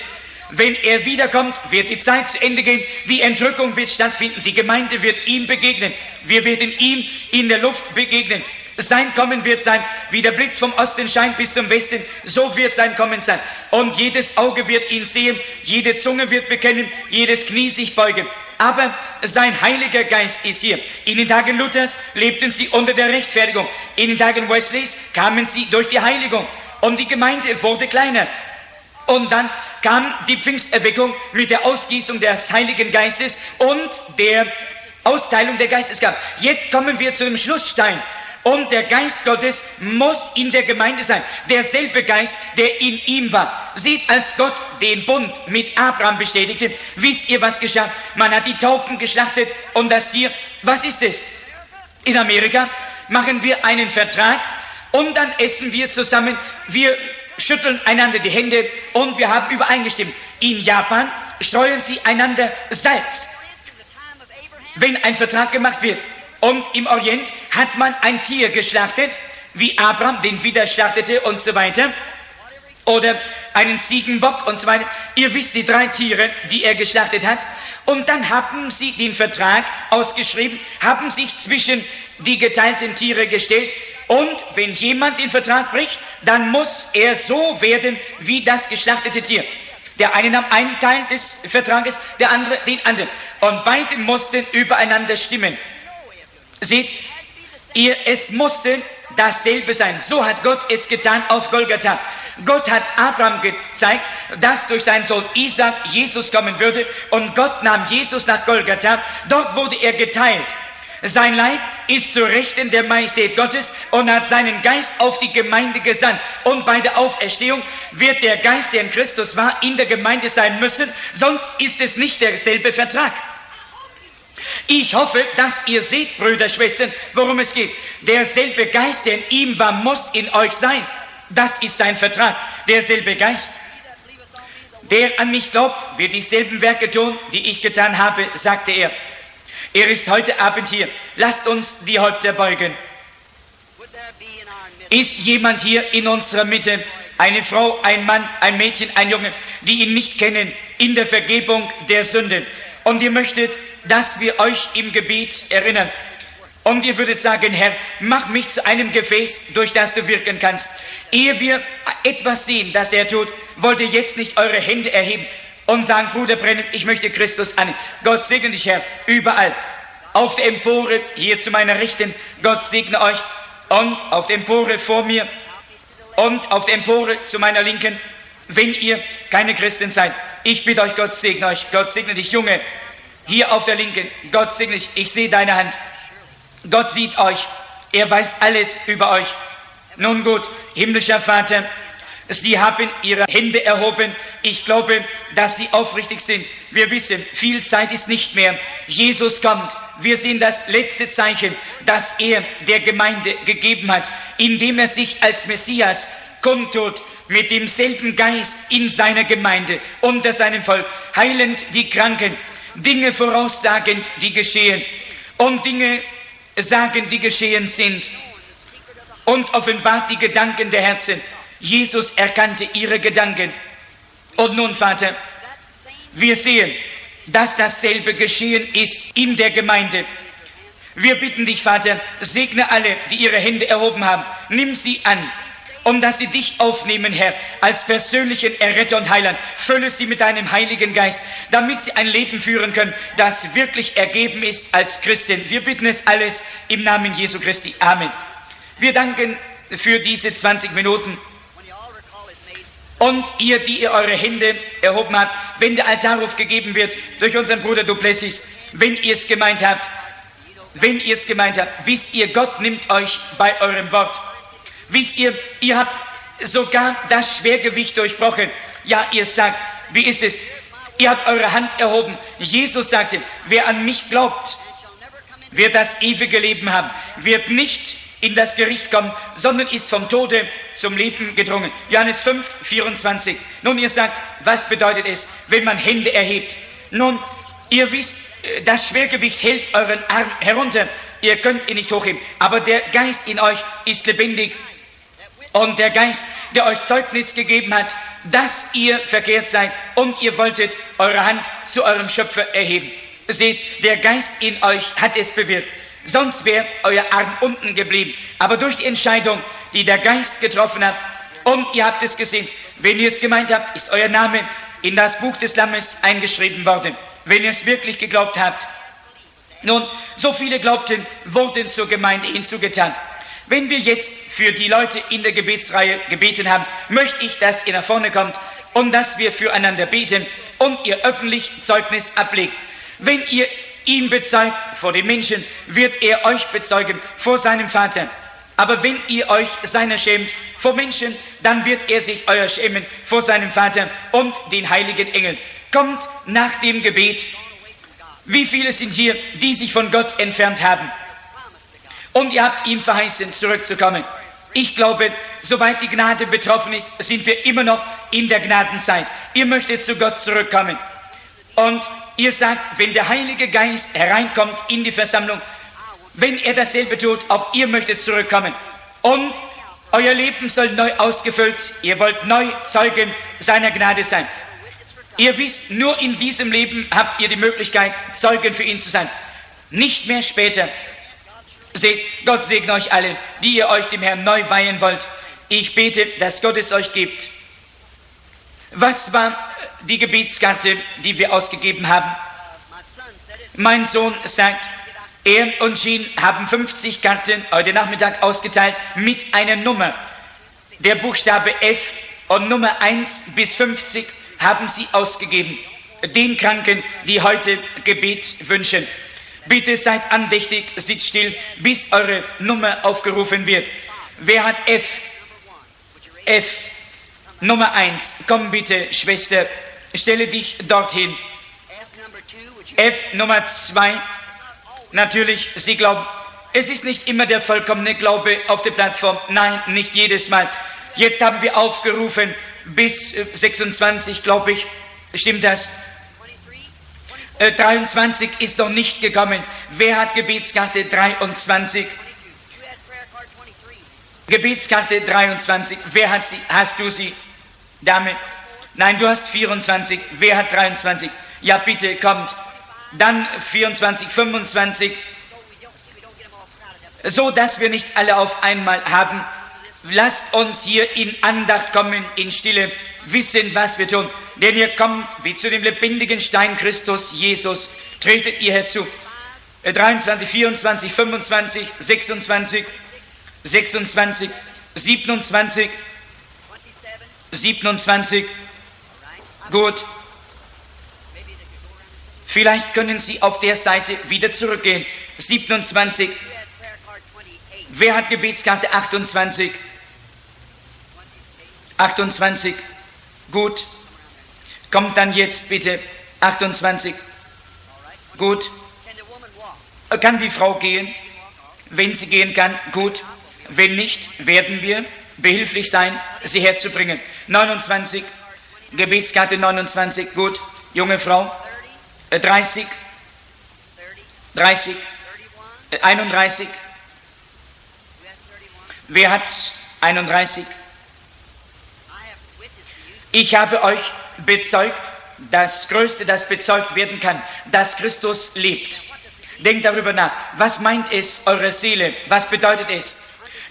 Wenn er wiederkommt, wird die Zeit zu Ende gehen, die Entrückung wird stattfinden, die Gemeinde wird ihm begegnen, wir werden ihm in der Luft begegnen. Sein Kommen wird sein, wie der Blitz vom Osten scheint bis zum Westen, so wird sein Kommen sein. Und jedes Auge wird ihn sehen, jede Zunge wird bekennen, jedes Knie sich beugen. Aber sein Heiliger Geist ist hier. In den Tagen Luthers lebten sie unter der Rechtfertigung. In den Tagen Wesleys kamen sie durch die Heiligung. Und die Gemeinde wurde kleiner. Und dann kam die Pfingsterweckung mit der Ausgießung des Heiligen Geistes und der Austeilung der Geistesgaben. Jetzt kommen wir zu dem Schlussstein. Und der Geist Gottes muss in der Gemeinde sein. Derselbe Geist, der in ihm war. Seht, als Gott den Bund mit Abraham bestätigte, wisst ihr, was geschah? Man hat die Tauben geschlachtet und das Tier. Was ist es? In Amerika machen wir einen Vertrag und dann essen wir zusammen. Wir schütteln einander die Hände und wir haben übereingestimmt. In Japan streuen sie einander Salz. Wenn ein Vertrag gemacht wird, und im Orient hat man ein Tier geschlachtet, wie Abraham den wieder schlachtete und so weiter. Oder einen Ziegenbock und so weiter. Ihr wisst die drei Tiere, die er geschlachtet hat. Und dann haben sie den Vertrag ausgeschrieben, haben sich zwischen die geteilten Tiere gestellt. Und wenn jemand den Vertrag bricht, dann muss er so werden wie das geschlachtete Tier. Der eine nahm einen Teil des Vertrages, der andere den anderen. Und beide mussten übereinander stimmen. Seht, ihr, es musste dasselbe sein. So hat Gott es getan auf Golgatha. Gott hat Abraham gezeigt, dass durch seinen Sohn Isaac Jesus kommen würde und Gott nahm Jesus nach Golgatha. Dort wurde er geteilt. Sein Leib ist zu Rechten der Majestät Gottes und hat seinen Geist auf die Gemeinde gesandt. Und bei der Auferstehung wird der Geist, der in Christus war, in der Gemeinde sein müssen, sonst ist es nicht derselbe Vertrag. Ich hoffe, dass ihr seht, Brüder, Schwestern, worum es geht. Derselbe Geist, der in ihm war, muss in euch sein. Das ist sein Vertrag. Derselbe Geist. Der an mich glaubt, wird dieselben Werke tun, die ich getan habe, sagte er. Er ist heute Abend hier. Lasst uns die Häupter beugen. Ist jemand hier in unserer Mitte, eine Frau, ein Mann, ein Mädchen, ein Junge, die ihn nicht kennen, in der Vergebung der Sünden? Und ihr möchtet dass wir euch im Gebet erinnern. Und ihr würdet sagen, Herr, mach mich zu einem Gefäß, durch das du wirken kannst. Ehe wir etwas sehen, das er tut, wollt ihr jetzt nicht eure Hände erheben und sagen, Bruder Brennen, ich möchte Christus an. Gott segne dich, Herr, überall. Auf der Empore, hier zu meiner Rechten, Gott segne euch. Und auf der Empore vor mir und auf der Empore zu meiner Linken, wenn ihr keine Christen seid. Ich bitte euch, Gott segne euch. Gott segne dich, Junge, hier auf der Linken, Gott segne dich, ich sehe deine Hand. Gott sieht euch, er weiß alles über euch. Nun gut, himmlischer Vater, Sie haben Ihre Hände erhoben. Ich glaube, dass Sie aufrichtig sind. Wir wissen, viel Zeit ist nicht mehr. Jesus kommt. Wir sehen das letzte Zeichen, das er der Gemeinde gegeben hat, indem er sich als Messias kundtut mit demselben Geist in seiner Gemeinde, unter seinem Volk, heilend die Kranken, Dinge voraussagend, die geschehen und Dinge sagen, die geschehen sind und offenbart die Gedanken der Herzen. Jesus erkannte ihre Gedanken. Und nun, Vater, wir sehen, dass dasselbe geschehen ist in der Gemeinde. Wir bitten dich, Vater, segne alle, die ihre Hände erhoben haben. Nimm sie an, um dass sie dich aufnehmen, Herr, als persönlichen Erretter und Heiland. Fülle sie mit deinem Heiligen Geist, damit sie ein Leben führen können, das wirklich ergeben ist als Christin. Wir bitten es alles im Namen Jesu Christi. Amen. Wir danken für diese 20 Minuten. Und ihr, die ihr eure Hände erhoben habt, wenn der Altarruf gegeben wird durch unseren Bruder Duplessis, wenn ihr es gemeint habt, wenn ihr es gemeint habt, wisst ihr, Gott nimmt euch bei eurem Wort. Wisst ihr, ihr habt sogar das Schwergewicht durchbrochen. Ja, ihr sagt, wie ist es? Ihr habt eure Hand erhoben. Jesus sagte, wer an mich glaubt, wird das ewige Leben haben, wird nicht in das Gericht kommen, sondern ist vom Tode zum Leben gedrungen. Johannes 5, 24. Nun, ihr sagt, was bedeutet es, wenn man Hände erhebt? Nun, ihr wisst, äh, das Schwergewicht hält euren Arm herunter. Ihr könnt ihn nicht hochheben. Aber der Geist in euch ist lebendig und der Geist, der euch Zeugnis gegeben hat, dass ihr verkehrt seid und ihr wolltet eure Hand zu eurem Schöpfer erheben. Seht, der Geist in euch hat es bewirkt. Sonst wäre euer Arm unten geblieben. Aber durch die Entscheidung, die der Geist getroffen hat, und ihr habt es gesehen, wenn ihr es gemeint habt, ist euer Name in das Buch des Lammes eingeschrieben worden. Wenn ihr es wirklich geglaubt habt. Nun, so viele glaubten, wurden zur Gemeinde hinzugetan. Wenn wir jetzt für die Leute in der Gebetsreihe gebeten haben, möchte ich, dass ihr nach vorne kommt und dass wir füreinander beten und ihr öffentlich Zeugnis ablegt. Wenn ihr ihn bezeugt vor den Menschen, wird er euch bezeugen vor seinem Vater. Aber wenn ihr euch seiner schämt vor Menschen, dann wird er sich euer schämen vor seinem Vater und den heiligen Engeln. Kommt nach dem Gebet. Wie viele sind hier, die sich von Gott entfernt haben? Und ihr habt ihm verheißen, zurückzukommen. Ich glaube, soweit die Gnade betroffen ist, sind wir immer noch in der Gnadenzeit. Ihr möchtet zu Gott zurückkommen. Und ihr sagt, wenn der Heilige Geist hereinkommt in die Versammlung, wenn er dasselbe tut, auch ihr möchtet zurückkommen. Und euer Leben soll neu ausgefüllt, ihr wollt neu Zeugen seiner Gnade sein. Ihr wisst, nur in diesem Leben habt ihr die Möglichkeit, Zeugen für ihn zu sein. Nicht mehr später. Seht, Gott segne euch alle, die ihr euch dem Herrn neu weihen wollt. Ich bete, dass Gott es euch gibt. Was war die Gebetskarte, die wir ausgegeben haben? Mein Sohn sagt, er und Jean haben 50 Karten heute Nachmittag ausgeteilt mit einer Nummer. Der Buchstabe F und Nummer 1 bis 50 haben sie ausgegeben. Den Kranken, die heute Gebet wünschen. Bitte seid andächtig, sitzt still, bis eure Nummer aufgerufen wird. Wer hat F? F. Nummer 1. Komm bitte, Schwester, stelle dich dorthin. F Nummer 2. Natürlich, Sie glauben, es ist nicht immer der vollkommene Glaube auf der Plattform. Nein, nicht jedes Mal. Jetzt haben wir aufgerufen bis 26, glaube ich. Stimmt das? 23 äh, ist noch nicht gekommen. Wer hat Gebetskarte 23? Gebetskarte 23. Wer hat sie? Hast du sie? Dame? Nein, du hast 24. Wer hat 23? Ja, bitte, kommt. Dann 24, 25. So, dass wir nicht alle auf einmal haben. Lasst uns hier in Andacht kommen, in Stille, wissen, was wir tun. Denn ihr kommt wie zu dem lebendigen Stein Christus, Jesus. Tretet ihr herzu. 23, 24, 25, 26, 26, 27, 27. Gut. Vielleicht können Sie auf der Seite wieder zurückgehen. 27. Wer hat Gebetskarte 28? 28. Gut. Kommt dann jetzt bitte. 28. Gut. Kann die Frau gehen? Wenn sie gehen kann, gut. Wenn nicht, werden wir behilflich sein, sie herzubringen. 29. Gebetskarte 29. Gut. Junge Frau. 30. 30. 31. Wer hat 31? Ich habe euch bezeugt, das Größte, das bezeugt werden kann, dass Christus lebt. Denkt darüber nach. Was meint es, eure Seele? Was bedeutet es?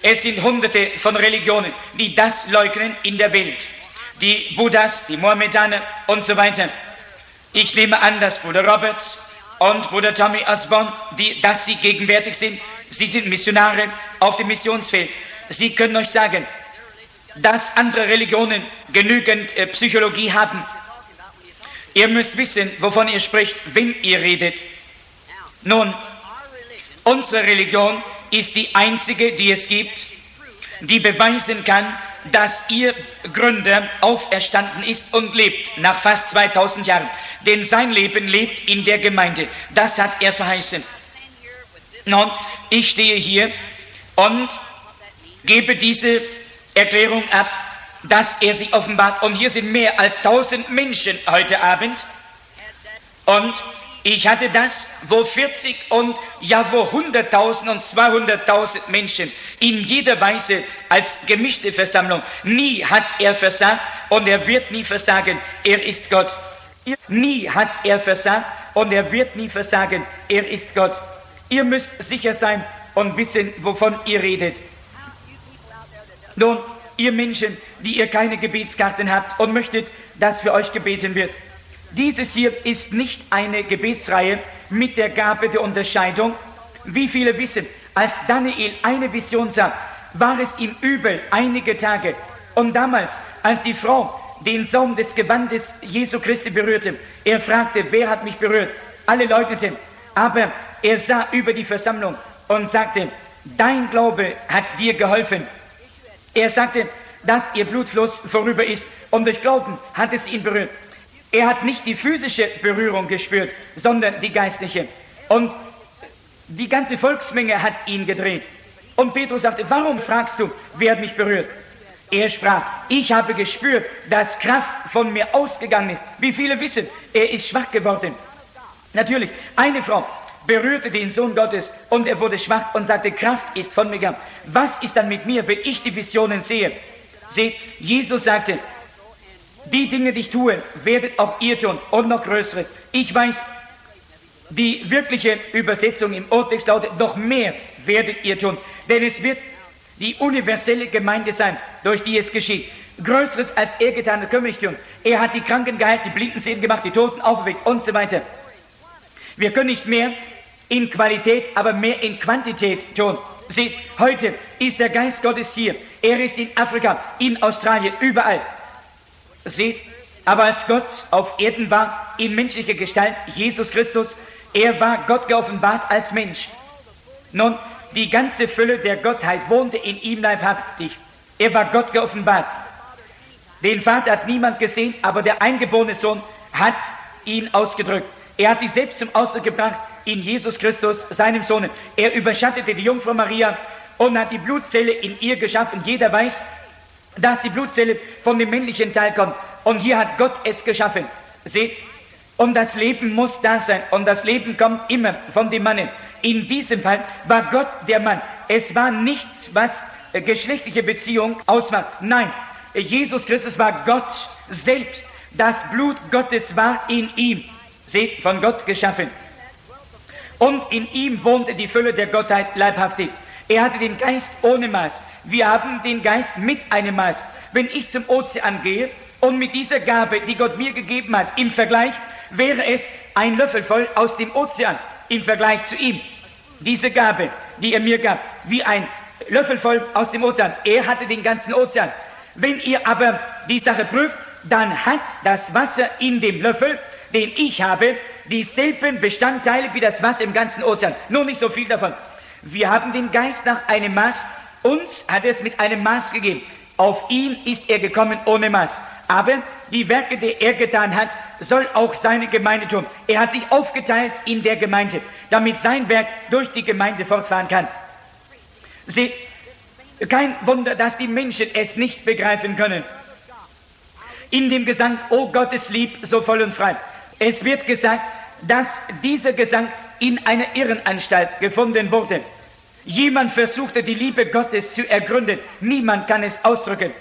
Es sind hunderte von Religionen, die das leugnen in der Welt. Die Buddhas, die Mohammedaner und so weiter. Ich nehme an, dass Bruder Roberts und Bruder Tommy Osborne, die, dass sie gegenwärtig sind. Sie sind Missionare auf dem Missionsfeld. Sie können euch sagen, dass andere Religionen genügend äh, Psychologie haben. Ihr müsst wissen, wovon ihr spricht, wenn ihr redet. Nun, unsere Religion ist die einzige, die es gibt, die beweisen kann, dass ihr Gründer auferstanden ist und lebt nach fast 2000 Jahren. Denn sein Leben lebt in der Gemeinde. Das hat er verheißen. Nun, ich stehe hier und gebe diese Erklärung ab, dass er sich offenbart. Und hier sind mehr als tausend Menschen heute Abend. Und ich hatte das, wo 40 und ja, wo 100.000 und 200.000 Menschen in jeder Weise als gemischte Versammlung. Nie hat er versagt und er wird nie versagen. Er ist Gott. Nie hat er versagt und er wird nie versagen. Er ist Gott. Ihr müsst sicher sein und wissen, wovon ihr redet. Nun, ihr Menschen, die ihr keine Gebetskarten habt und möchtet, dass für euch gebeten wird. Dieses hier ist nicht eine Gebetsreihe mit der Gabe der Unterscheidung. Wie viele wissen, als Daniel eine Vision sah, war es ihm übel einige Tage. Und damals, als die Frau den Saum des Gewandes Jesu Christi berührte. Er fragte, wer hat mich berührt? Alle leugneten. Aber er sah über die Versammlung und sagte, dein Glaube hat dir geholfen. Er sagte, dass ihr Blutfluss vorüber ist und durch Glauben hat es ihn berührt. Er hat nicht die physische Berührung gespürt, sondern die geistliche. Und die ganze Volksmenge hat ihn gedreht. Und Petrus sagte, warum fragst du, wer hat mich berührt? Er sprach, ich habe gespürt, dass Kraft von mir ausgegangen ist. Wie viele wissen, er ist schwach geworden. Natürlich, eine Frau berührte den Sohn Gottes und er wurde schwach und sagte, Kraft ist von mir gegangen. Was ist dann mit mir, wenn ich die Visionen sehe? Seht, Jesus sagte, die Dinge, die ich tue, werdet auch ihr tun und noch größeres. Ich weiß, die wirkliche Übersetzung im Urtext lautet, noch mehr werdet ihr tun, denn es wird die universelle Gemeinde sein, durch die es geschieht. Größeres als er getan hat, können wir nicht tun. Er hat die Kranken geheilt, die Blinden sehen gemacht, die Toten aufgeweckt und so weiter. Wir können nicht mehr in Qualität, aber mehr in Quantität tun. Seht, heute ist der Geist Gottes hier. Er ist in Afrika, in Australien, überall. Seht, aber als Gott auf Erden war, in menschlicher Gestalt, Jesus Christus, er war Gott geoffenbart als Mensch. Nun, die ganze Fülle der Gottheit wohnte in ihm leibhaftig. Er war Gott geoffenbart. Den Vater hat niemand gesehen, aber der eingeborene Sohn hat ihn ausgedrückt. Er hat sich selbst zum Ausdruck gebracht in Jesus Christus, seinem Sohn. Er überschattete die Jungfrau Maria und hat die Blutzelle in ihr geschaffen. Jeder weiß, dass die Blutzelle von dem männlichen Teil kommt. Und hier hat Gott es geschaffen. Seht, und das Leben muss da sein. Und das Leben kommt immer von dem Mann. In diesem Fall war Gott der Mann. Es war nichts, was geschlechtliche Beziehung ausmacht. Nein, Jesus Christus war Gott selbst. Das Blut Gottes war in ihm. Seht, von Gott geschaffen. Und in ihm wohnte die Fülle der Gottheit leibhaftig. Er hatte den Geist ohne Maß. Wir haben den Geist mit einem Maß. Wenn ich zum Ozean gehe und mit dieser Gabe, die Gott mir gegeben hat, im Vergleich, wäre es ein Löffel voll aus dem Ozean im Vergleich zu ihm. Diese Gabe, die er mir gab, wie ein Löffel voll aus dem Ozean. Er hatte den ganzen Ozean. Wenn ihr aber die Sache prüft, dann hat das Wasser in dem Löffel, den ich habe, dieselben Bestandteile wie das Wasser im ganzen Ozean. Nur nicht so viel davon. Wir haben den Geist nach einem Maß, uns hat es mit einem Maß gegeben. Auf ihn ist er gekommen ohne Maß. Aber die Werke, die er getan hat, soll auch seine Gemeinde tun. Er hat sich aufgeteilt in der Gemeinde, damit sein Werk durch die Gemeinde fortfahren kann. Seht, kein Wunder, dass die Menschen es nicht begreifen können. In dem Gesang, O Gott ist lieb, so voll und frei. Es wird gesagt, dass dieser Gesang in einer Irrenanstalt gefunden wurde. Jemand versuchte die Liebe Gottes zu ergründen. Niemand kann es ausdrücken.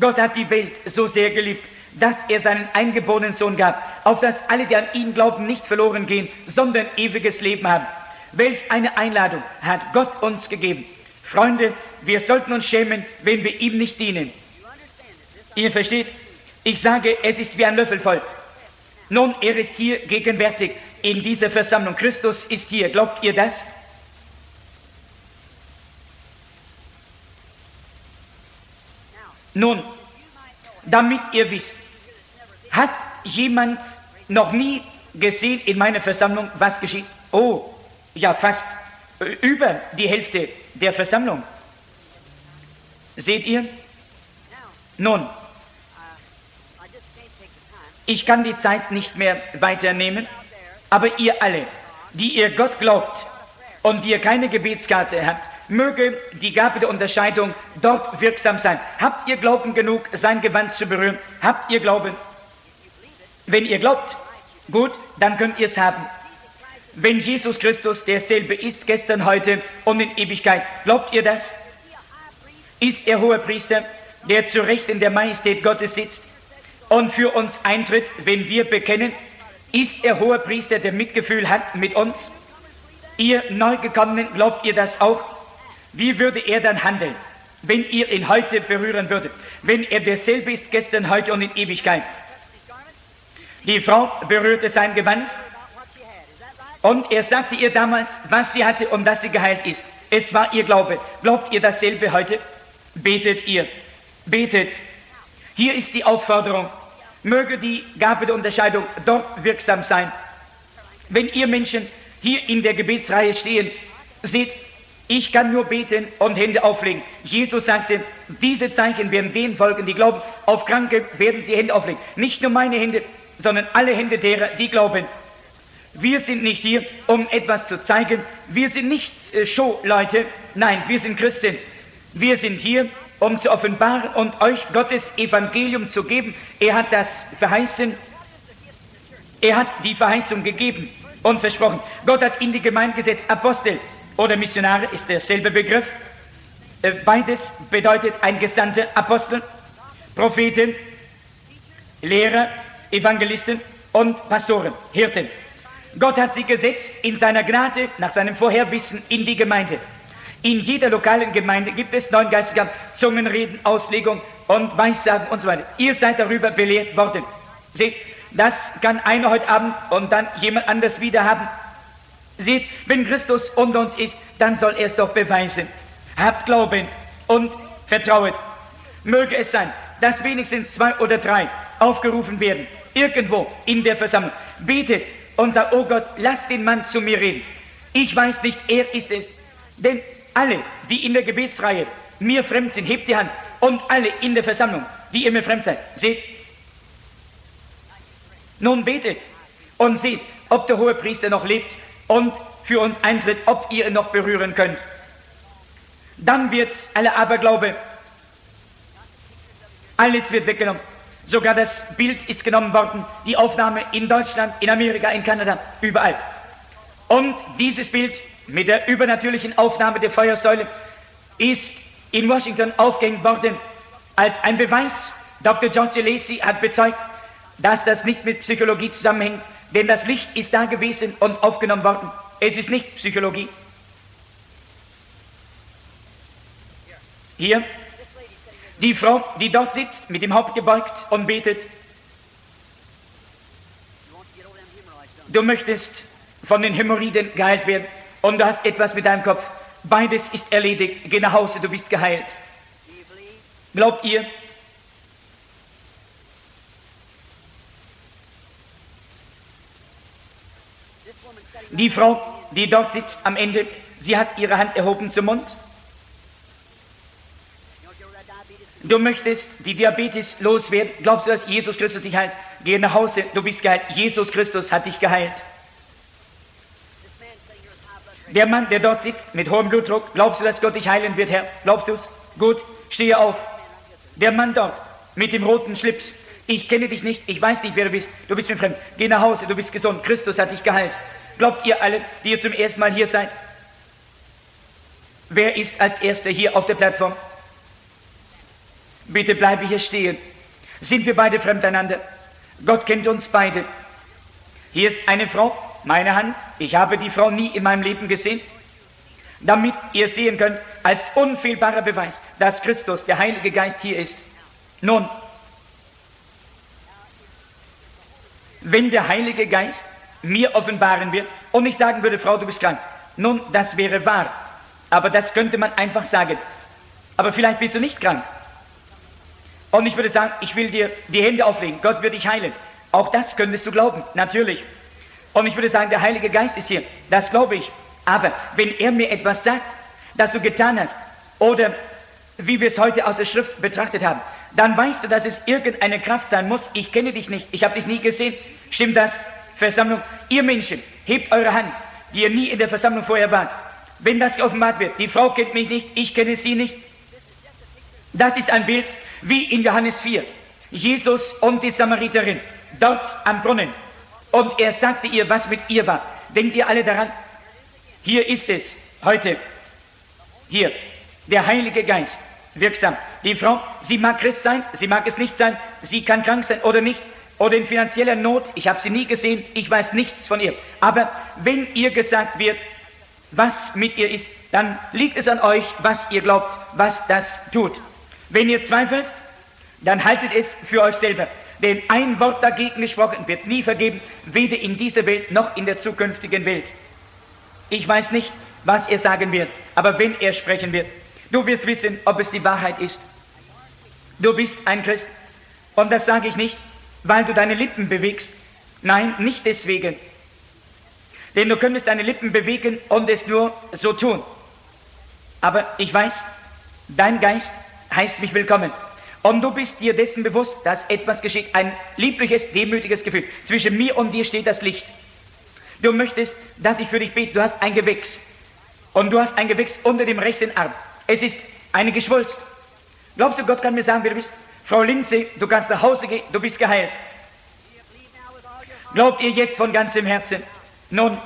Gott hat die Welt so sehr geliebt, dass er seinen eingeborenen Sohn gab, auf dass alle, die an ihn glauben, nicht verloren gehen, sondern ewiges Leben haben. Welch eine Einladung hat Gott uns gegeben. Freunde, wir sollten uns schämen, wenn wir ihm nicht dienen. Ihr versteht? Ich sage, es ist wie ein Löffel voll. Nun, er ist hier gegenwärtig in dieser Versammlung. Christus ist hier. Glaubt ihr das? Nun, damit ihr wisst, hat jemand noch nie gesehen in meiner Versammlung, was geschieht? Oh, ja, fast über die Hälfte der Versammlung. Seht ihr? Nun, ich kann die Zeit nicht mehr weiternehmen, aber ihr alle, die ihr Gott glaubt und die ihr keine Gebetskarte habt, möge die Gabe der Unterscheidung dort wirksam sein. Habt ihr Glauben genug, sein Gewand zu berühren? Habt ihr Glauben? Wenn ihr glaubt, gut, dann könnt ihr es haben. Wenn Jesus Christus derselbe ist, gestern, heute und in Ewigkeit, glaubt ihr das? Ist er hoher Priester, der zu Recht in der Majestät Gottes sitzt und für uns eintritt, wenn wir bekennen? Ist er hoher Priester, der Mitgefühl hat mit uns? Ihr Neugekommenen, glaubt ihr das auch? Wie würde er dann handeln, wenn ihr ihn heute berühren würdet? Wenn er derselbe ist gestern, heute und in Ewigkeit. Die Frau berührte sein Gewand und er sagte ihr damals, was sie hatte und dass sie geheilt ist. Es war ihr Glaube. Glaubt ihr dasselbe heute? Betet ihr. Betet. Hier ist die Aufforderung. Möge die Gabe der Unterscheidung dort wirksam sein. Wenn ihr Menschen hier in der Gebetsreihe stehen, seht, ich kann nur beten und Hände auflegen. Jesus sagte, diese Zeichen werden denen folgen, die glauben. Auf Kranke werden sie Hände auflegen. Nicht nur meine Hände, sondern alle Hände derer, die glauben. Wir sind nicht hier, um etwas zu zeigen. Wir sind nicht äh, Showleute. Nein, wir sind Christen. Wir sind hier, um zu offenbaren und euch Gottes Evangelium zu geben. Er hat das verheißen. Er hat die Verheißung gegeben und versprochen. Gott hat in die Gemeinde gesetzt, Apostel oder Missionare ist derselbe Begriff. Äh, beides bedeutet ein Gesandter, Apostel, Propheten, Lehrer, Evangelisten und Pastoren, Hirten. Gott hat sie gesetzt in seiner Gnade, nach seinem Vorherwissen in die Gemeinde. In jeder lokalen Gemeinde gibt es neun Geistesgaben, Zungenreden, Auslegung und Weissagen und so weiter. Ihr seid darüber belehrt worden. Seht, das kann einer heute Abend und dann jemand anders wieder haben. Seht, wenn Christus unter uns ist, dann soll er es doch beweisen. Habt Glauben und vertrauet. Möge es sein, dass wenigstens zwei oder drei aufgerufen werden, irgendwo in der Versammlung. Betet und sagt, oh Gott, lass den Mann zu mir reden. Ich weiß nicht, er ist es. Denn alle, die in der Gebetsreihe mir fremd sind, hebt die Hand. Und alle in der Versammlung, die ihr mir fremd seid, seht. Nun betet und seht, ob der hohe Priester noch lebt und für uns eintritt, ob ihr ihn noch berühren könnt. Dann wird alle Aberglaube, alles wird weggenommen. Sogar das Bild ist genommen worden, die Aufnahme in Deutschland, in Amerika, in Kanada, überall. Und dieses Bild mit der übernatürlichen Aufnahme der Feuersäule ist in Washington aufgehängt worden als ein Beweis. Dr. George Lacey hat bezeugt, dass das nicht mit Psychologie zusammenhängt, denn das Licht ist da gewesen und aufgenommen worden. Es ist nicht Psychologie. Hier die Frau, die dort sitzt, mit dem Haupt gebeugt und betet. Du möchtest von den Hämorrhoiden geheilt werden und du hast etwas mit deinem Kopf. Beides ist erledigt. Geh nach Hause, du bist geheilt. Glaubt ihr? Die Frau, die dort sitzt am Ende, sie hat ihre Hand erhoben zum Mund. Du möchtest die Diabetes loswerden. Glaubst du, dass Jesus Christus dich heilt? Geh nach Hause, du bist geheilt. Jesus Christus hat dich geheilt. Der Mann, der dort sitzt mit hohem Blutdruck, glaubst du, dass Gott dich heilen wird, Herr? Glaubst du es? Gut, stehe auf. Der Mann dort mit dem roten Schlips, ich kenne dich nicht, ich weiß nicht, wer du bist, du bist mir fremd. Geh nach Hause, du bist gesund, Christus hat dich geheilt. Glaubt ihr alle, die ihr zum ersten Mal hier seid? Wer ist als Erster hier auf der Plattform? Bitte bleibe hier stehen. Sind wir beide fremdeinander? Gott kennt uns beide. Hier ist eine Frau, meine Hand, ich habe die Frau nie in meinem Leben gesehen, damit ihr sehen könnt, als unfehlbarer Beweis, dass Christus, der Heilige Geist, hier ist. Nun, wenn der Heilige Geist mir offenbaren wird und ich sagen würde, Frau, du bist krank, nun, das wäre wahr, aber das könnte man einfach sagen. Aber vielleicht bist du nicht krank. Und ich würde sagen, ich will dir die Hände auflegen, Gott wird dich heilen. Auch das könntest du glauben, natürlich. Und ich würde sagen, der Heilige Geist ist hier. Das glaube ich. Aber wenn er mir etwas sagt, das du getan hast, oder wie wir es heute aus der Schrift betrachtet haben, dann weißt du, dass es irgendeine Kraft sein muss. Ich kenne dich nicht, ich habe dich nie gesehen. Stimmt das? Versammlung. Ihr Menschen, hebt eure Hand, die ihr nie in der Versammlung vorher wart. Wenn das offenbart wird, die Frau kennt mich nicht, ich kenne sie nicht. Das ist ein Bild wie in Johannes 4. Jesus und die Samariterin dort am Brunnen. Und er sagte ihr, was mit ihr war. Denkt ihr alle daran? Hier ist es heute. Hier. Der Heilige Geist wirksam. Die Frau, sie mag Christ sein, sie mag es nicht sein, sie kann krank sein oder nicht, oder in finanzieller Not, ich habe sie nie gesehen, ich weiß nichts von ihr. Aber wenn ihr gesagt wird, was mit ihr ist, dann liegt es an euch, was ihr glaubt, was das tut. Wenn ihr zweifelt, dann haltet es für euch selber. Denn ein Wort dagegen gesprochen wird nie vergeben, weder in dieser Welt noch in der zukünftigen Welt. Ich weiß nicht, was er sagen wird, aber wenn er sprechen wird, du wirst wissen, ob es die Wahrheit ist. Du bist ein Christ. Und das sage ich nicht, weil du deine Lippen bewegst. Nein, nicht deswegen. Denn du könntest deine Lippen bewegen und es nur so tun. Aber ich weiß, dein Geist heißt mich willkommen. Und du bist dir dessen bewusst, dass etwas geschieht, ein liebliches, demütiges Gefühl. Zwischen mir und dir steht das Licht. Du möchtest, dass ich für dich bete. Du hast ein Gewächs. Und du hast ein Gewächs unter dem rechten Arm. Es ist eine Geschwulst. Glaubst du, Gott kann mir sagen, wer du bist? Frau Lindsay, du kannst nach Hause gehen, du bist geheilt. Glaubt ihr jetzt von ganzem Herzen? Nun,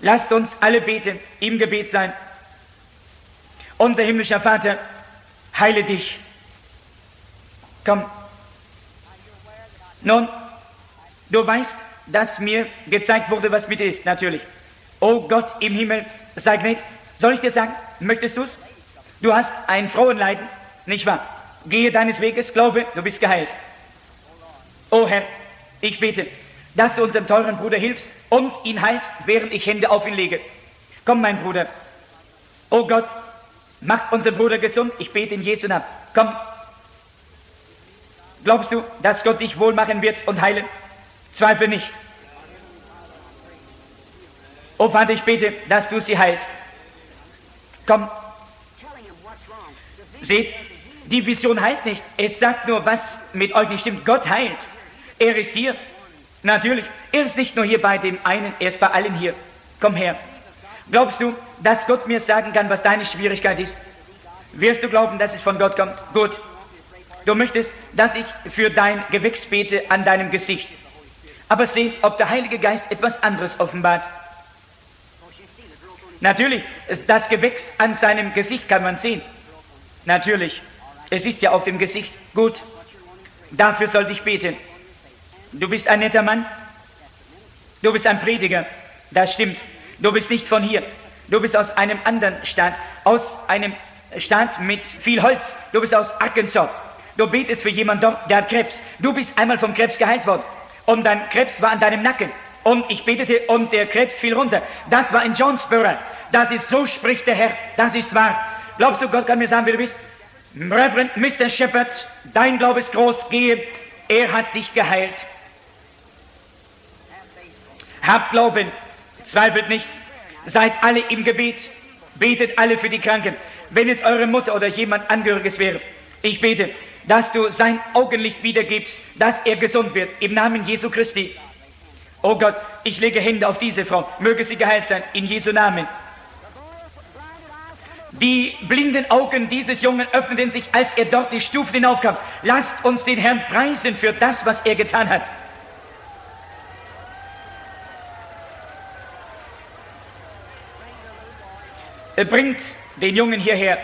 lasst uns alle beten, im Gebet sein. Unser himmlischer Vater, heile dich. Komm. Nun, du weißt, dass mir gezeigt wurde, was mit dir ist, natürlich. Oh Gott im Himmel, sei gnädig. Soll ich dir sagen, möchtest du es? Du hast ein Frauenleiden, nicht wahr? Gehe deines Weges, glaube, du bist geheilt. Oh Herr, ich bete, dass du unserem teuren Bruder hilfst und ihn heilst, während ich Hände auf ihn lege. Komm, mein Bruder. Oh Gott, mach unseren Bruder gesund. Ich bete in Jesu Namen. Komm. Glaubst du, dass Gott dich wohl machen wird und heilen? Zweifel nicht. Oh Vater, ich bete, dass du sie heilst. Komm. Seht, die Vision heilt nicht. Es sagt nur, was mit euch nicht stimmt. Gott heilt. Er ist hier. Natürlich. Er ist nicht nur hier bei dem einen, er ist bei allen hier. Komm her. Glaubst du, dass Gott mir sagen kann, was deine Schwierigkeit ist? Wirst du glauben, dass es von Gott kommt? Gut. Du möchtest, dass ich für dein Gewächs bete an deinem Gesicht. Aber seh, ob der Heilige Geist etwas anderes offenbart. Natürlich, das Gewächs an seinem Gesicht kann man sehen. Natürlich. Es ist ja auf dem Gesicht. Gut, dafür sollte ich beten. Du bist ein netter Mann. Du bist ein Prediger. Das stimmt. Du bist nicht von hier. Du bist aus einem anderen Staat, aus einem Staat mit viel Holz. Du bist aus Arkansas. Du betest für jemanden der hat Krebs. Du bist einmal vom Krebs geheilt worden. Und dein Krebs war an deinem Nacken. Und ich betete und der Krebs fiel runter. Das war in Jonesboro. Das ist so, spricht der Herr. Das ist wahr. Glaubst du, Gott kann mir sagen, wer du bist? Reverend Mr. Shepherd, dein Glaube ist groß, gehe, er hat dich geheilt. Habt Glauben, zweifelt nicht, seid alle im Gebet, betet alle für die Kranken. Wenn es eure Mutter oder jemand Angehöriges wäre, ich bete, dass du sein Augenlicht wiedergibst, dass er gesund wird, im Namen Jesu Christi. Oh Gott, ich lege Hände auf diese Frau, möge sie geheilt sein, in Jesu Namen. Die blinden Augen dieses Jungen öffneten sich, als er dort die Stufen hinaufkam. Lasst uns den Herrn preisen für das, was er getan hat. Er bringt den Jungen hierher.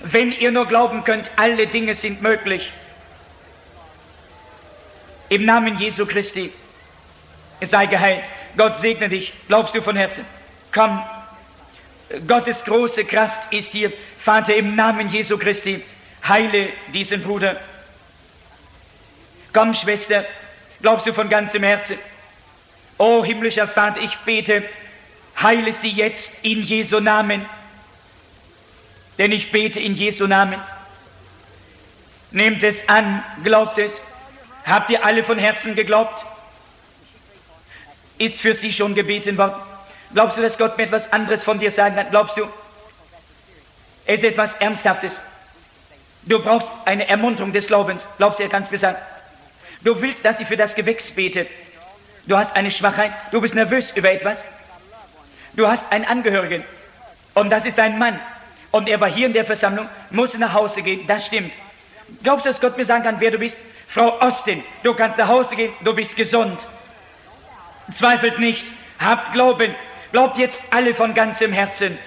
Wenn ihr nur glauben könnt, alle Dinge sind möglich. Im Namen Jesu Christi sei geheilt. Gott segne dich. Glaubst du von Herzen? Komm, Gottes große Kraft ist hier. Vater, im Namen Jesu Christi, heile diesen Bruder. Komm, Schwester, glaubst du von ganzem Herzen? O himmlischer Vater, ich bete, heile sie jetzt in Jesu Namen. Denn ich bete in Jesu Namen. Nehmt es an, glaubt es. Habt ihr alle von Herzen geglaubt? Ist für sie schon gebeten worden? Glaubst du, dass Gott mir etwas anderes von dir sagen kann? Glaubst du, es ist etwas Ernsthaftes? Du brauchst eine Ermunterung des Glaubens. Glaubst du, er kann es mir sagen? Du willst, dass ich für das Gewächs bete. Du hast eine Schwachheit. Du bist nervös über etwas. Du hast einen Angehörigen. Und das ist ein Mann. Und er war hier in der Versammlung, musste nach Hause gehen. Das stimmt. Glaubst du, dass Gott mir sagen kann, wer du bist? Frau Austin, du kannst nach Hause gehen, du bist gesund. Zweifelt nicht. Habt Glauben. Glaubt jetzt alle von ganzem Herzen.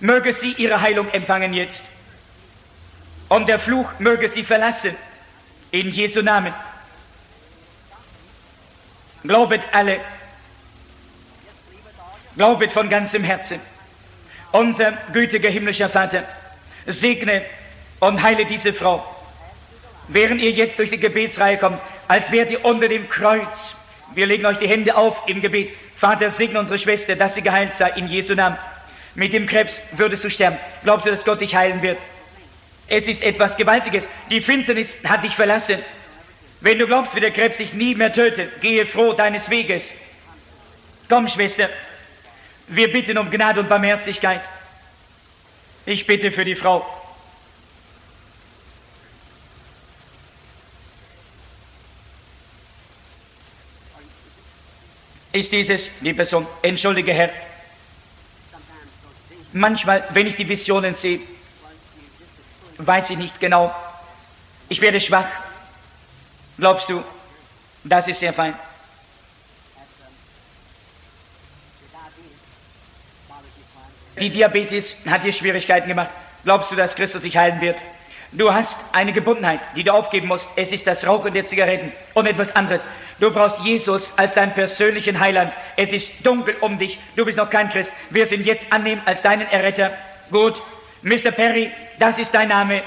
Möge sie ihre Heilung empfangen jetzt. Und der Fluch möge sie verlassen. In Jesu Namen. Glaubet alle. Glaubet von ganzem Herzen. Unser gütiger himmlischer Vater, segne und heile diese Frau. Während ihr jetzt durch die Gebetsreihe kommt, als wärt ihr unter dem Kreuz. Wir legen euch die Hände auf im Gebet. Vater, segne unsere Schwester, dass sie geheilt sei, in Jesu Namen. Mit dem Krebs würdest du sterben. Glaubst du, dass Gott dich heilen wird? Es ist etwas Gewaltiges. Die Finsternis hat dich verlassen. Wenn du glaubst, wie der Krebs dich nie mehr tötet, gehe froh deines Weges. Komm, Schwester, wir bitten um Gnade und Barmherzigkeit. Ich bitte für die Frau. Ist dieses die Person? Entschuldige, Herr. Manchmal, wenn ich die Visionen sehe, weiß ich nicht genau. Ich werde schwach. Glaubst du, das ist sehr fein? Die Diabetes hat dir Schwierigkeiten gemacht. Glaubst du, dass Christus dich heilen wird? Du hast eine Gebundenheit, die du aufgeben musst. Es ist das Rauchen der Zigaretten und etwas anderes. Du brauchst Jesus als deinen persönlichen Heiland. Es ist dunkel um dich. Du bist noch kein Christ. Wir sind jetzt annehmen als deinen Erretter. Gut. Mr. Perry, das ist dein Name.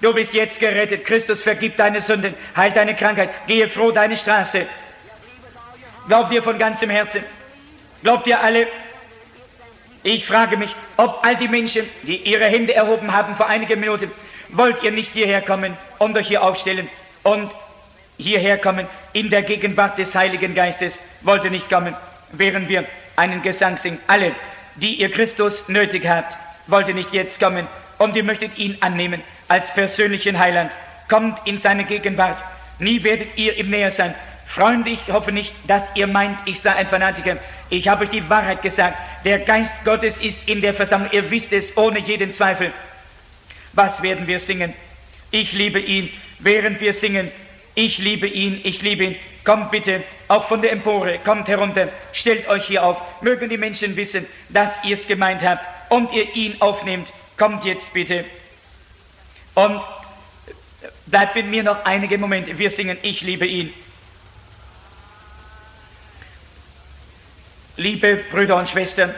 Du bist jetzt gerettet. Christus vergibt deine Sünden, heilt deine Krankheit. Gehe froh deine Straße. Glaubt ihr von ganzem Herzen? Glaubt ihr alle? Ich frage mich, ob all die Menschen, die ihre Hände erhoben haben vor einigen Minuten, wollt ihr nicht hierher kommen und euch hier aufstellen und hierher kommen in der Gegenwart des Heiligen Geistes? Wollt ihr nicht kommen, während wir einen Gesang singen? Alle, die ihr Christus nötig habt, wollt ihr nicht jetzt kommen und ihr möchtet ihn annehmen als persönlichen Heiland? Kommt in seine Gegenwart. Nie werdet ihr ihm näher sein. Freunde, ich hoffe nicht, dass ihr meint, ich sei ein Fanatiker. Ich habe euch die Wahrheit gesagt. Der Geist Gottes ist in der Versammlung. Ihr wisst es ohne jeden Zweifel. Was werden wir singen? Ich liebe ihn, während wir singen. Ich liebe ihn, ich liebe ihn. Kommt bitte, auch von der Empore, kommt herunter, stellt euch hier auf. Mögen die Menschen wissen, dass ihr es gemeint habt und ihr ihn aufnehmt. Kommt jetzt bitte. Und bleibt mit mir noch einige Momente. Wir singen, ich liebe ihn. Liebe Brüder und Schwestern,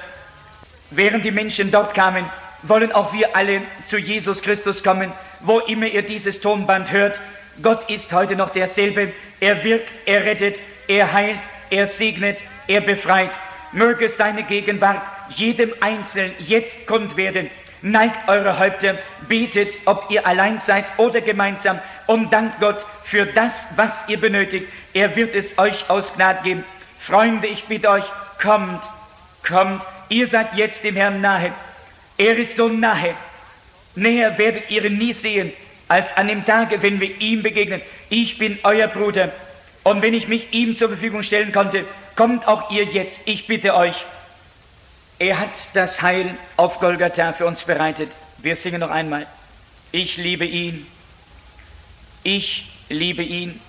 während die Menschen dort kamen, wollen auch wir alle zu Jesus Christus kommen, wo immer ihr dieses Tonband hört. Gott ist heute noch derselbe. Er wirkt, er rettet, er heilt, er segnet, er befreit. Möge seine Gegenwart jedem Einzelnen jetzt kund werden. Neigt eure Häupter, betet, ob ihr allein seid oder gemeinsam und dankt Gott für das, was ihr benötigt. Er wird es euch aus Gnade geben. Freunde, ich bitte euch, kommt, kommt, ihr seid jetzt dem Herrn nahe. Er ist so nahe. Näher werdet ihr ihn nie sehen, als an dem Tage, wenn wir ihm begegnen. Ich bin euer Bruder. Und wenn ich mich ihm zur Verfügung stellen konnte, kommt auch ihr jetzt. Ich bitte euch. Er hat das Heil auf Golgatha für uns bereitet. Wir singen noch einmal. Ich liebe ihn. Ich liebe ihn.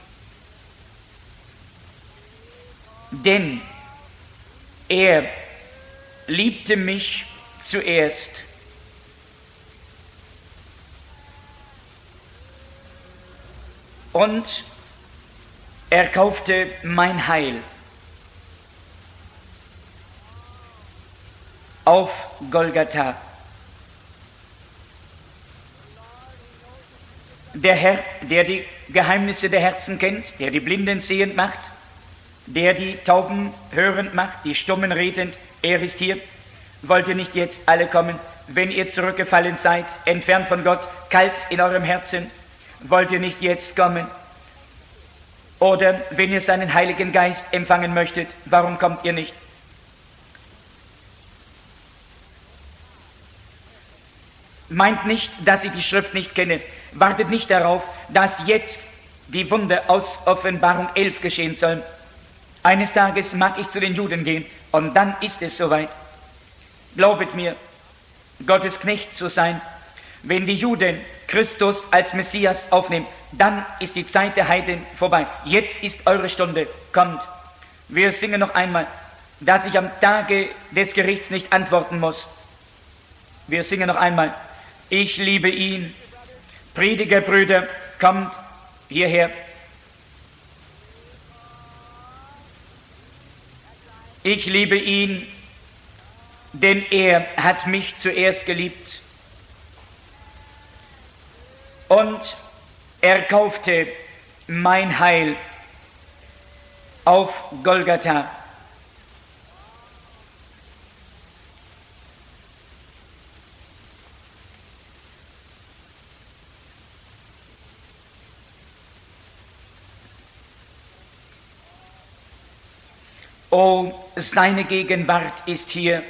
Denn er liebte mich zuerst. Und er kaufte mein Heil auf Golgatha. Der Herr, der die Geheimnisse der Herzen kennt, der die Blinden sehend macht, der die Tauben hörend macht, die Stummen redend, er ist hier. Wollt ihr nicht jetzt alle kommen, wenn ihr zurückgefallen seid, entfernt von Gott, kalt in eurem Herzen? Wollt ihr nicht jetzt kommen? Oder wenn ihr seinen Heiligen Geist empfangen möchtet, warum kommt ihr nicht? Meint nicht, dass ich die Schrift nicht kenne. Wartet nicht darauf, dass jetzt die Wunder aus Offenbarung 11 geschehen sollen. Eines Tages mag ich zu den Juden gehen und dann ist es soweit. Glaubet mir, Gottes Knecht zu sein, wenn die Juden Christus als Messias aufnehmen, dann ist die Zeit der Heiden vorbei. Jetzt ist eure Stunde. Kommt. Wir singen noch einmal, dass ich am Tage des Gerichts nicht antworten muss. Wir singen noch einmal, ich liebe ihn. Predigerbrüder, kommt hierher. Ich liebe ihn, denn er hat mich zuerst geliebt. Und er kaufte mein Heil auf Golgatha. Oh, seine Gegenwart ist hier.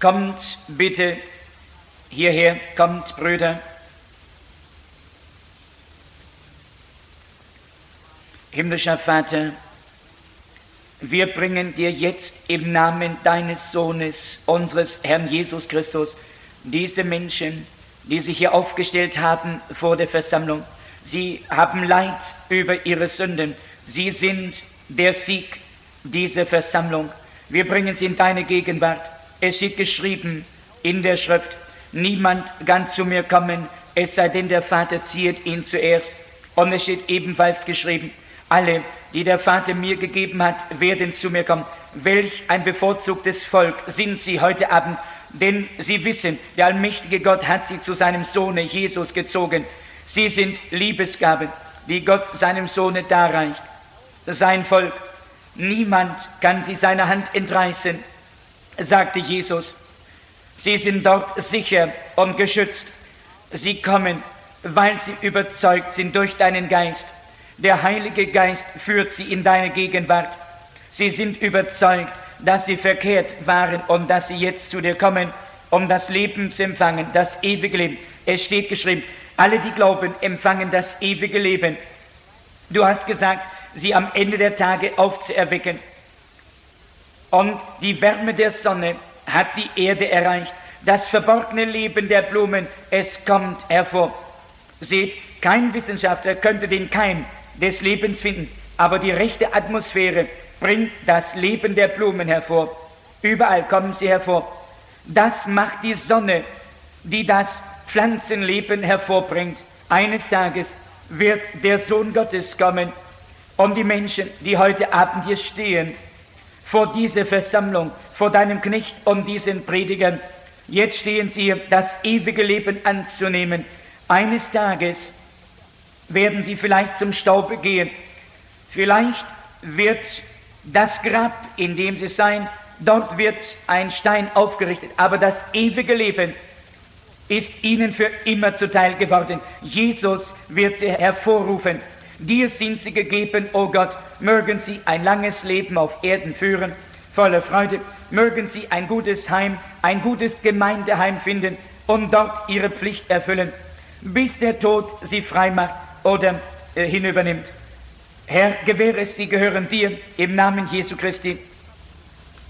Kommt bitte hierher, kommt Brüder. Himmlischer Vater, wir bringen dir jetzt im Namen deines Sohnes, unseres Herrn Jesus Christus, diese Menschen, die sich hier aufgestellt haben vor der Versammlung. Sie haben Leid über ihre Sünden. Sie sind der Sieg dieser Versammlung. Wir bringen sie in deine Gegenwart. Es steht geschrieben in der Schrift, niemand kann zu mir kommen, es sei denn der Vater zieht ihn zuerst. Und es steht ebenfalls geschrieben, alle, die der Vater mir gegeben hat, werden zu mir kommen. Welch ein bevorzugtes Volk sind sie heute Abend, denn sie wissen, der allmächtige Gott hat sie zu seinem Sohne Jesus gezogen. Sie sind Liebesgaben, die Gott seinem Sohne darreicht. Sein Volk, niemand kann sie seiner Hand entreißen, sagte Jesus. Sie sind dort sicher und geschützt. Sie kommen, weil sie überzeugt sind durch deinen Geist der Heilige Geist führt sie in deine Gegenwart. Sie sind überzeugt, dass sie verkehrt waren und dass sie jetzt zu dir kommen, um das Leben zu empfangen, das ewige Leben. Es steht geschrieben, alle, die glauben, empfangen das ewige Leben. Du hast gesagt, sie am Ende der Tage aufzuerwecken. Und die Wärme der Sonne hat die Erde erreicht. Das verborgene Leben der Blumen, es kommt hervor. Seht, kein Wissenschaftler könnte den Keim des Lebens finden. Aber die rechte Atmosphäre bringt das Leben der Blumen hervor. Überall kommen sie hervor. Das macht die Sonne, die das Pflanzenleben hervorbringt. Eines Tages wird der Sohn Gottes kommen, um die Menschen, die heute Abend hier stehen, vor dieser Versammlung, vor deinem Knecht und diesen Predigern, jetzt stehen sie, das ewige Leben anzunehmen. Eines Tages werden sie vielleicht zum Staube gehen. Vielleicht wird das Grab, in dem sie sein, dort wird ein Stein aufgerichtet. Aber das ewige Leben ist ihnen für immer zuteil geworden. Jesus wird sie hervorrufen. Dir sind sie gegeben, o oh Gott, mögen sie ein langes Leben auf Erden führen, voller Freude, mögen sie ein gutes Heim, ein gutes Gemeindeheim finden und dort ihre Pflicht erfüllen, bis der Tod sie frei macht oder äh, hinübernimmt. Herr, gewähre es, sie gehören dir im Namen Jesu Christi.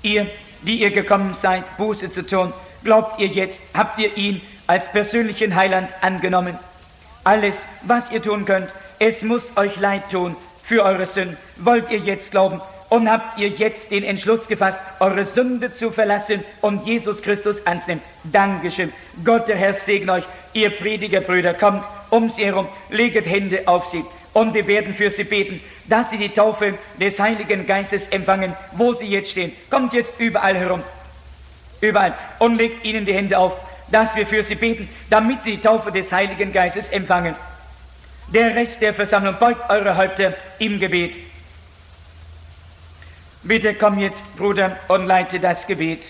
Ihr, die ihr gekommen seid, Buße zu tun, glaubt ihr jetzt, habt ihr ihn als persönlichen Heiland angenommen. Alles, was ihr tun könnt, es muss euch leid tun für eure Sünden. Wollt ihr jetzt glauben und habt ihr jetzt den Entschluss gefasst, eure Sünde zu verlassen und Jesus Christus anzunehmen? Dankeschön. Gott, der Herr, segne euch. Ihr Predigerbrüder, kommt um sie herum, leget Hände auf sie und wir werden für sie beten, dass sie die Taufe des Heiligen Geistes empfangen, wo sie jetzt stehen. Kommt jetzt überall herum, überall und legt ihnen die Hände auf, dass wir für sie beten, damit sie die Taufe des Heiligen Geistes empfangen. Der Rest der Versammlung beugt eure Häupter im Gebet. Bitte komm jetzt, Bruder, und leite das Gebet.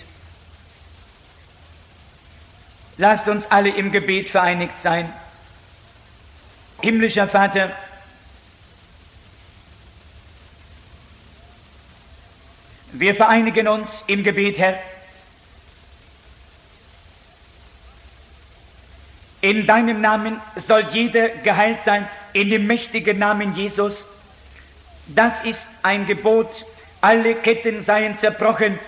Lasst uns alle im Gebet vereinigt sein. Himmlischer Vater, wir vereinigen uns im Gebet, Herr. In deinem Namen soll jeder geheilt sein, in dem mächtigen Namen Jesus. Das ist ein Gebot, alle Ketten seien zerbrochen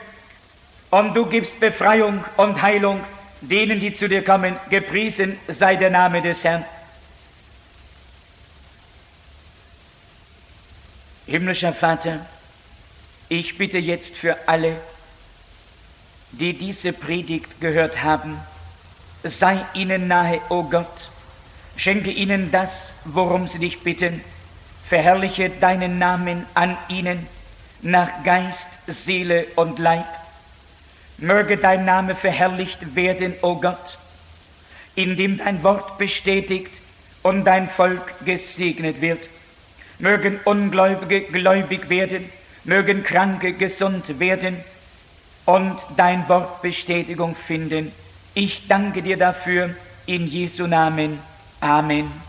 und du gibst Befreiung und Heilung denen, die zu dir kommen. Gepriesen sei der Name des Herrn. Himmlischer Vater, ich bitte jetzt für alle, die diese Predigt gehört haben, sei ihnen nahe, o oh Gott, schenke ihnen das, worum sie dich bitten, verherrliche deinen Namen an ihnen nach Geist, Seele und Leib. Möge dein Name verherrlicht werden, o oh Gott, indem dein Wort bestätigt und dein Volk gesegnet wird mögen Ungläubige gläubig werden, mögen Kranke gesund werden und dein Wort Bestätigung finden. Ich danke dir dafür in Jesu Namen. Amen.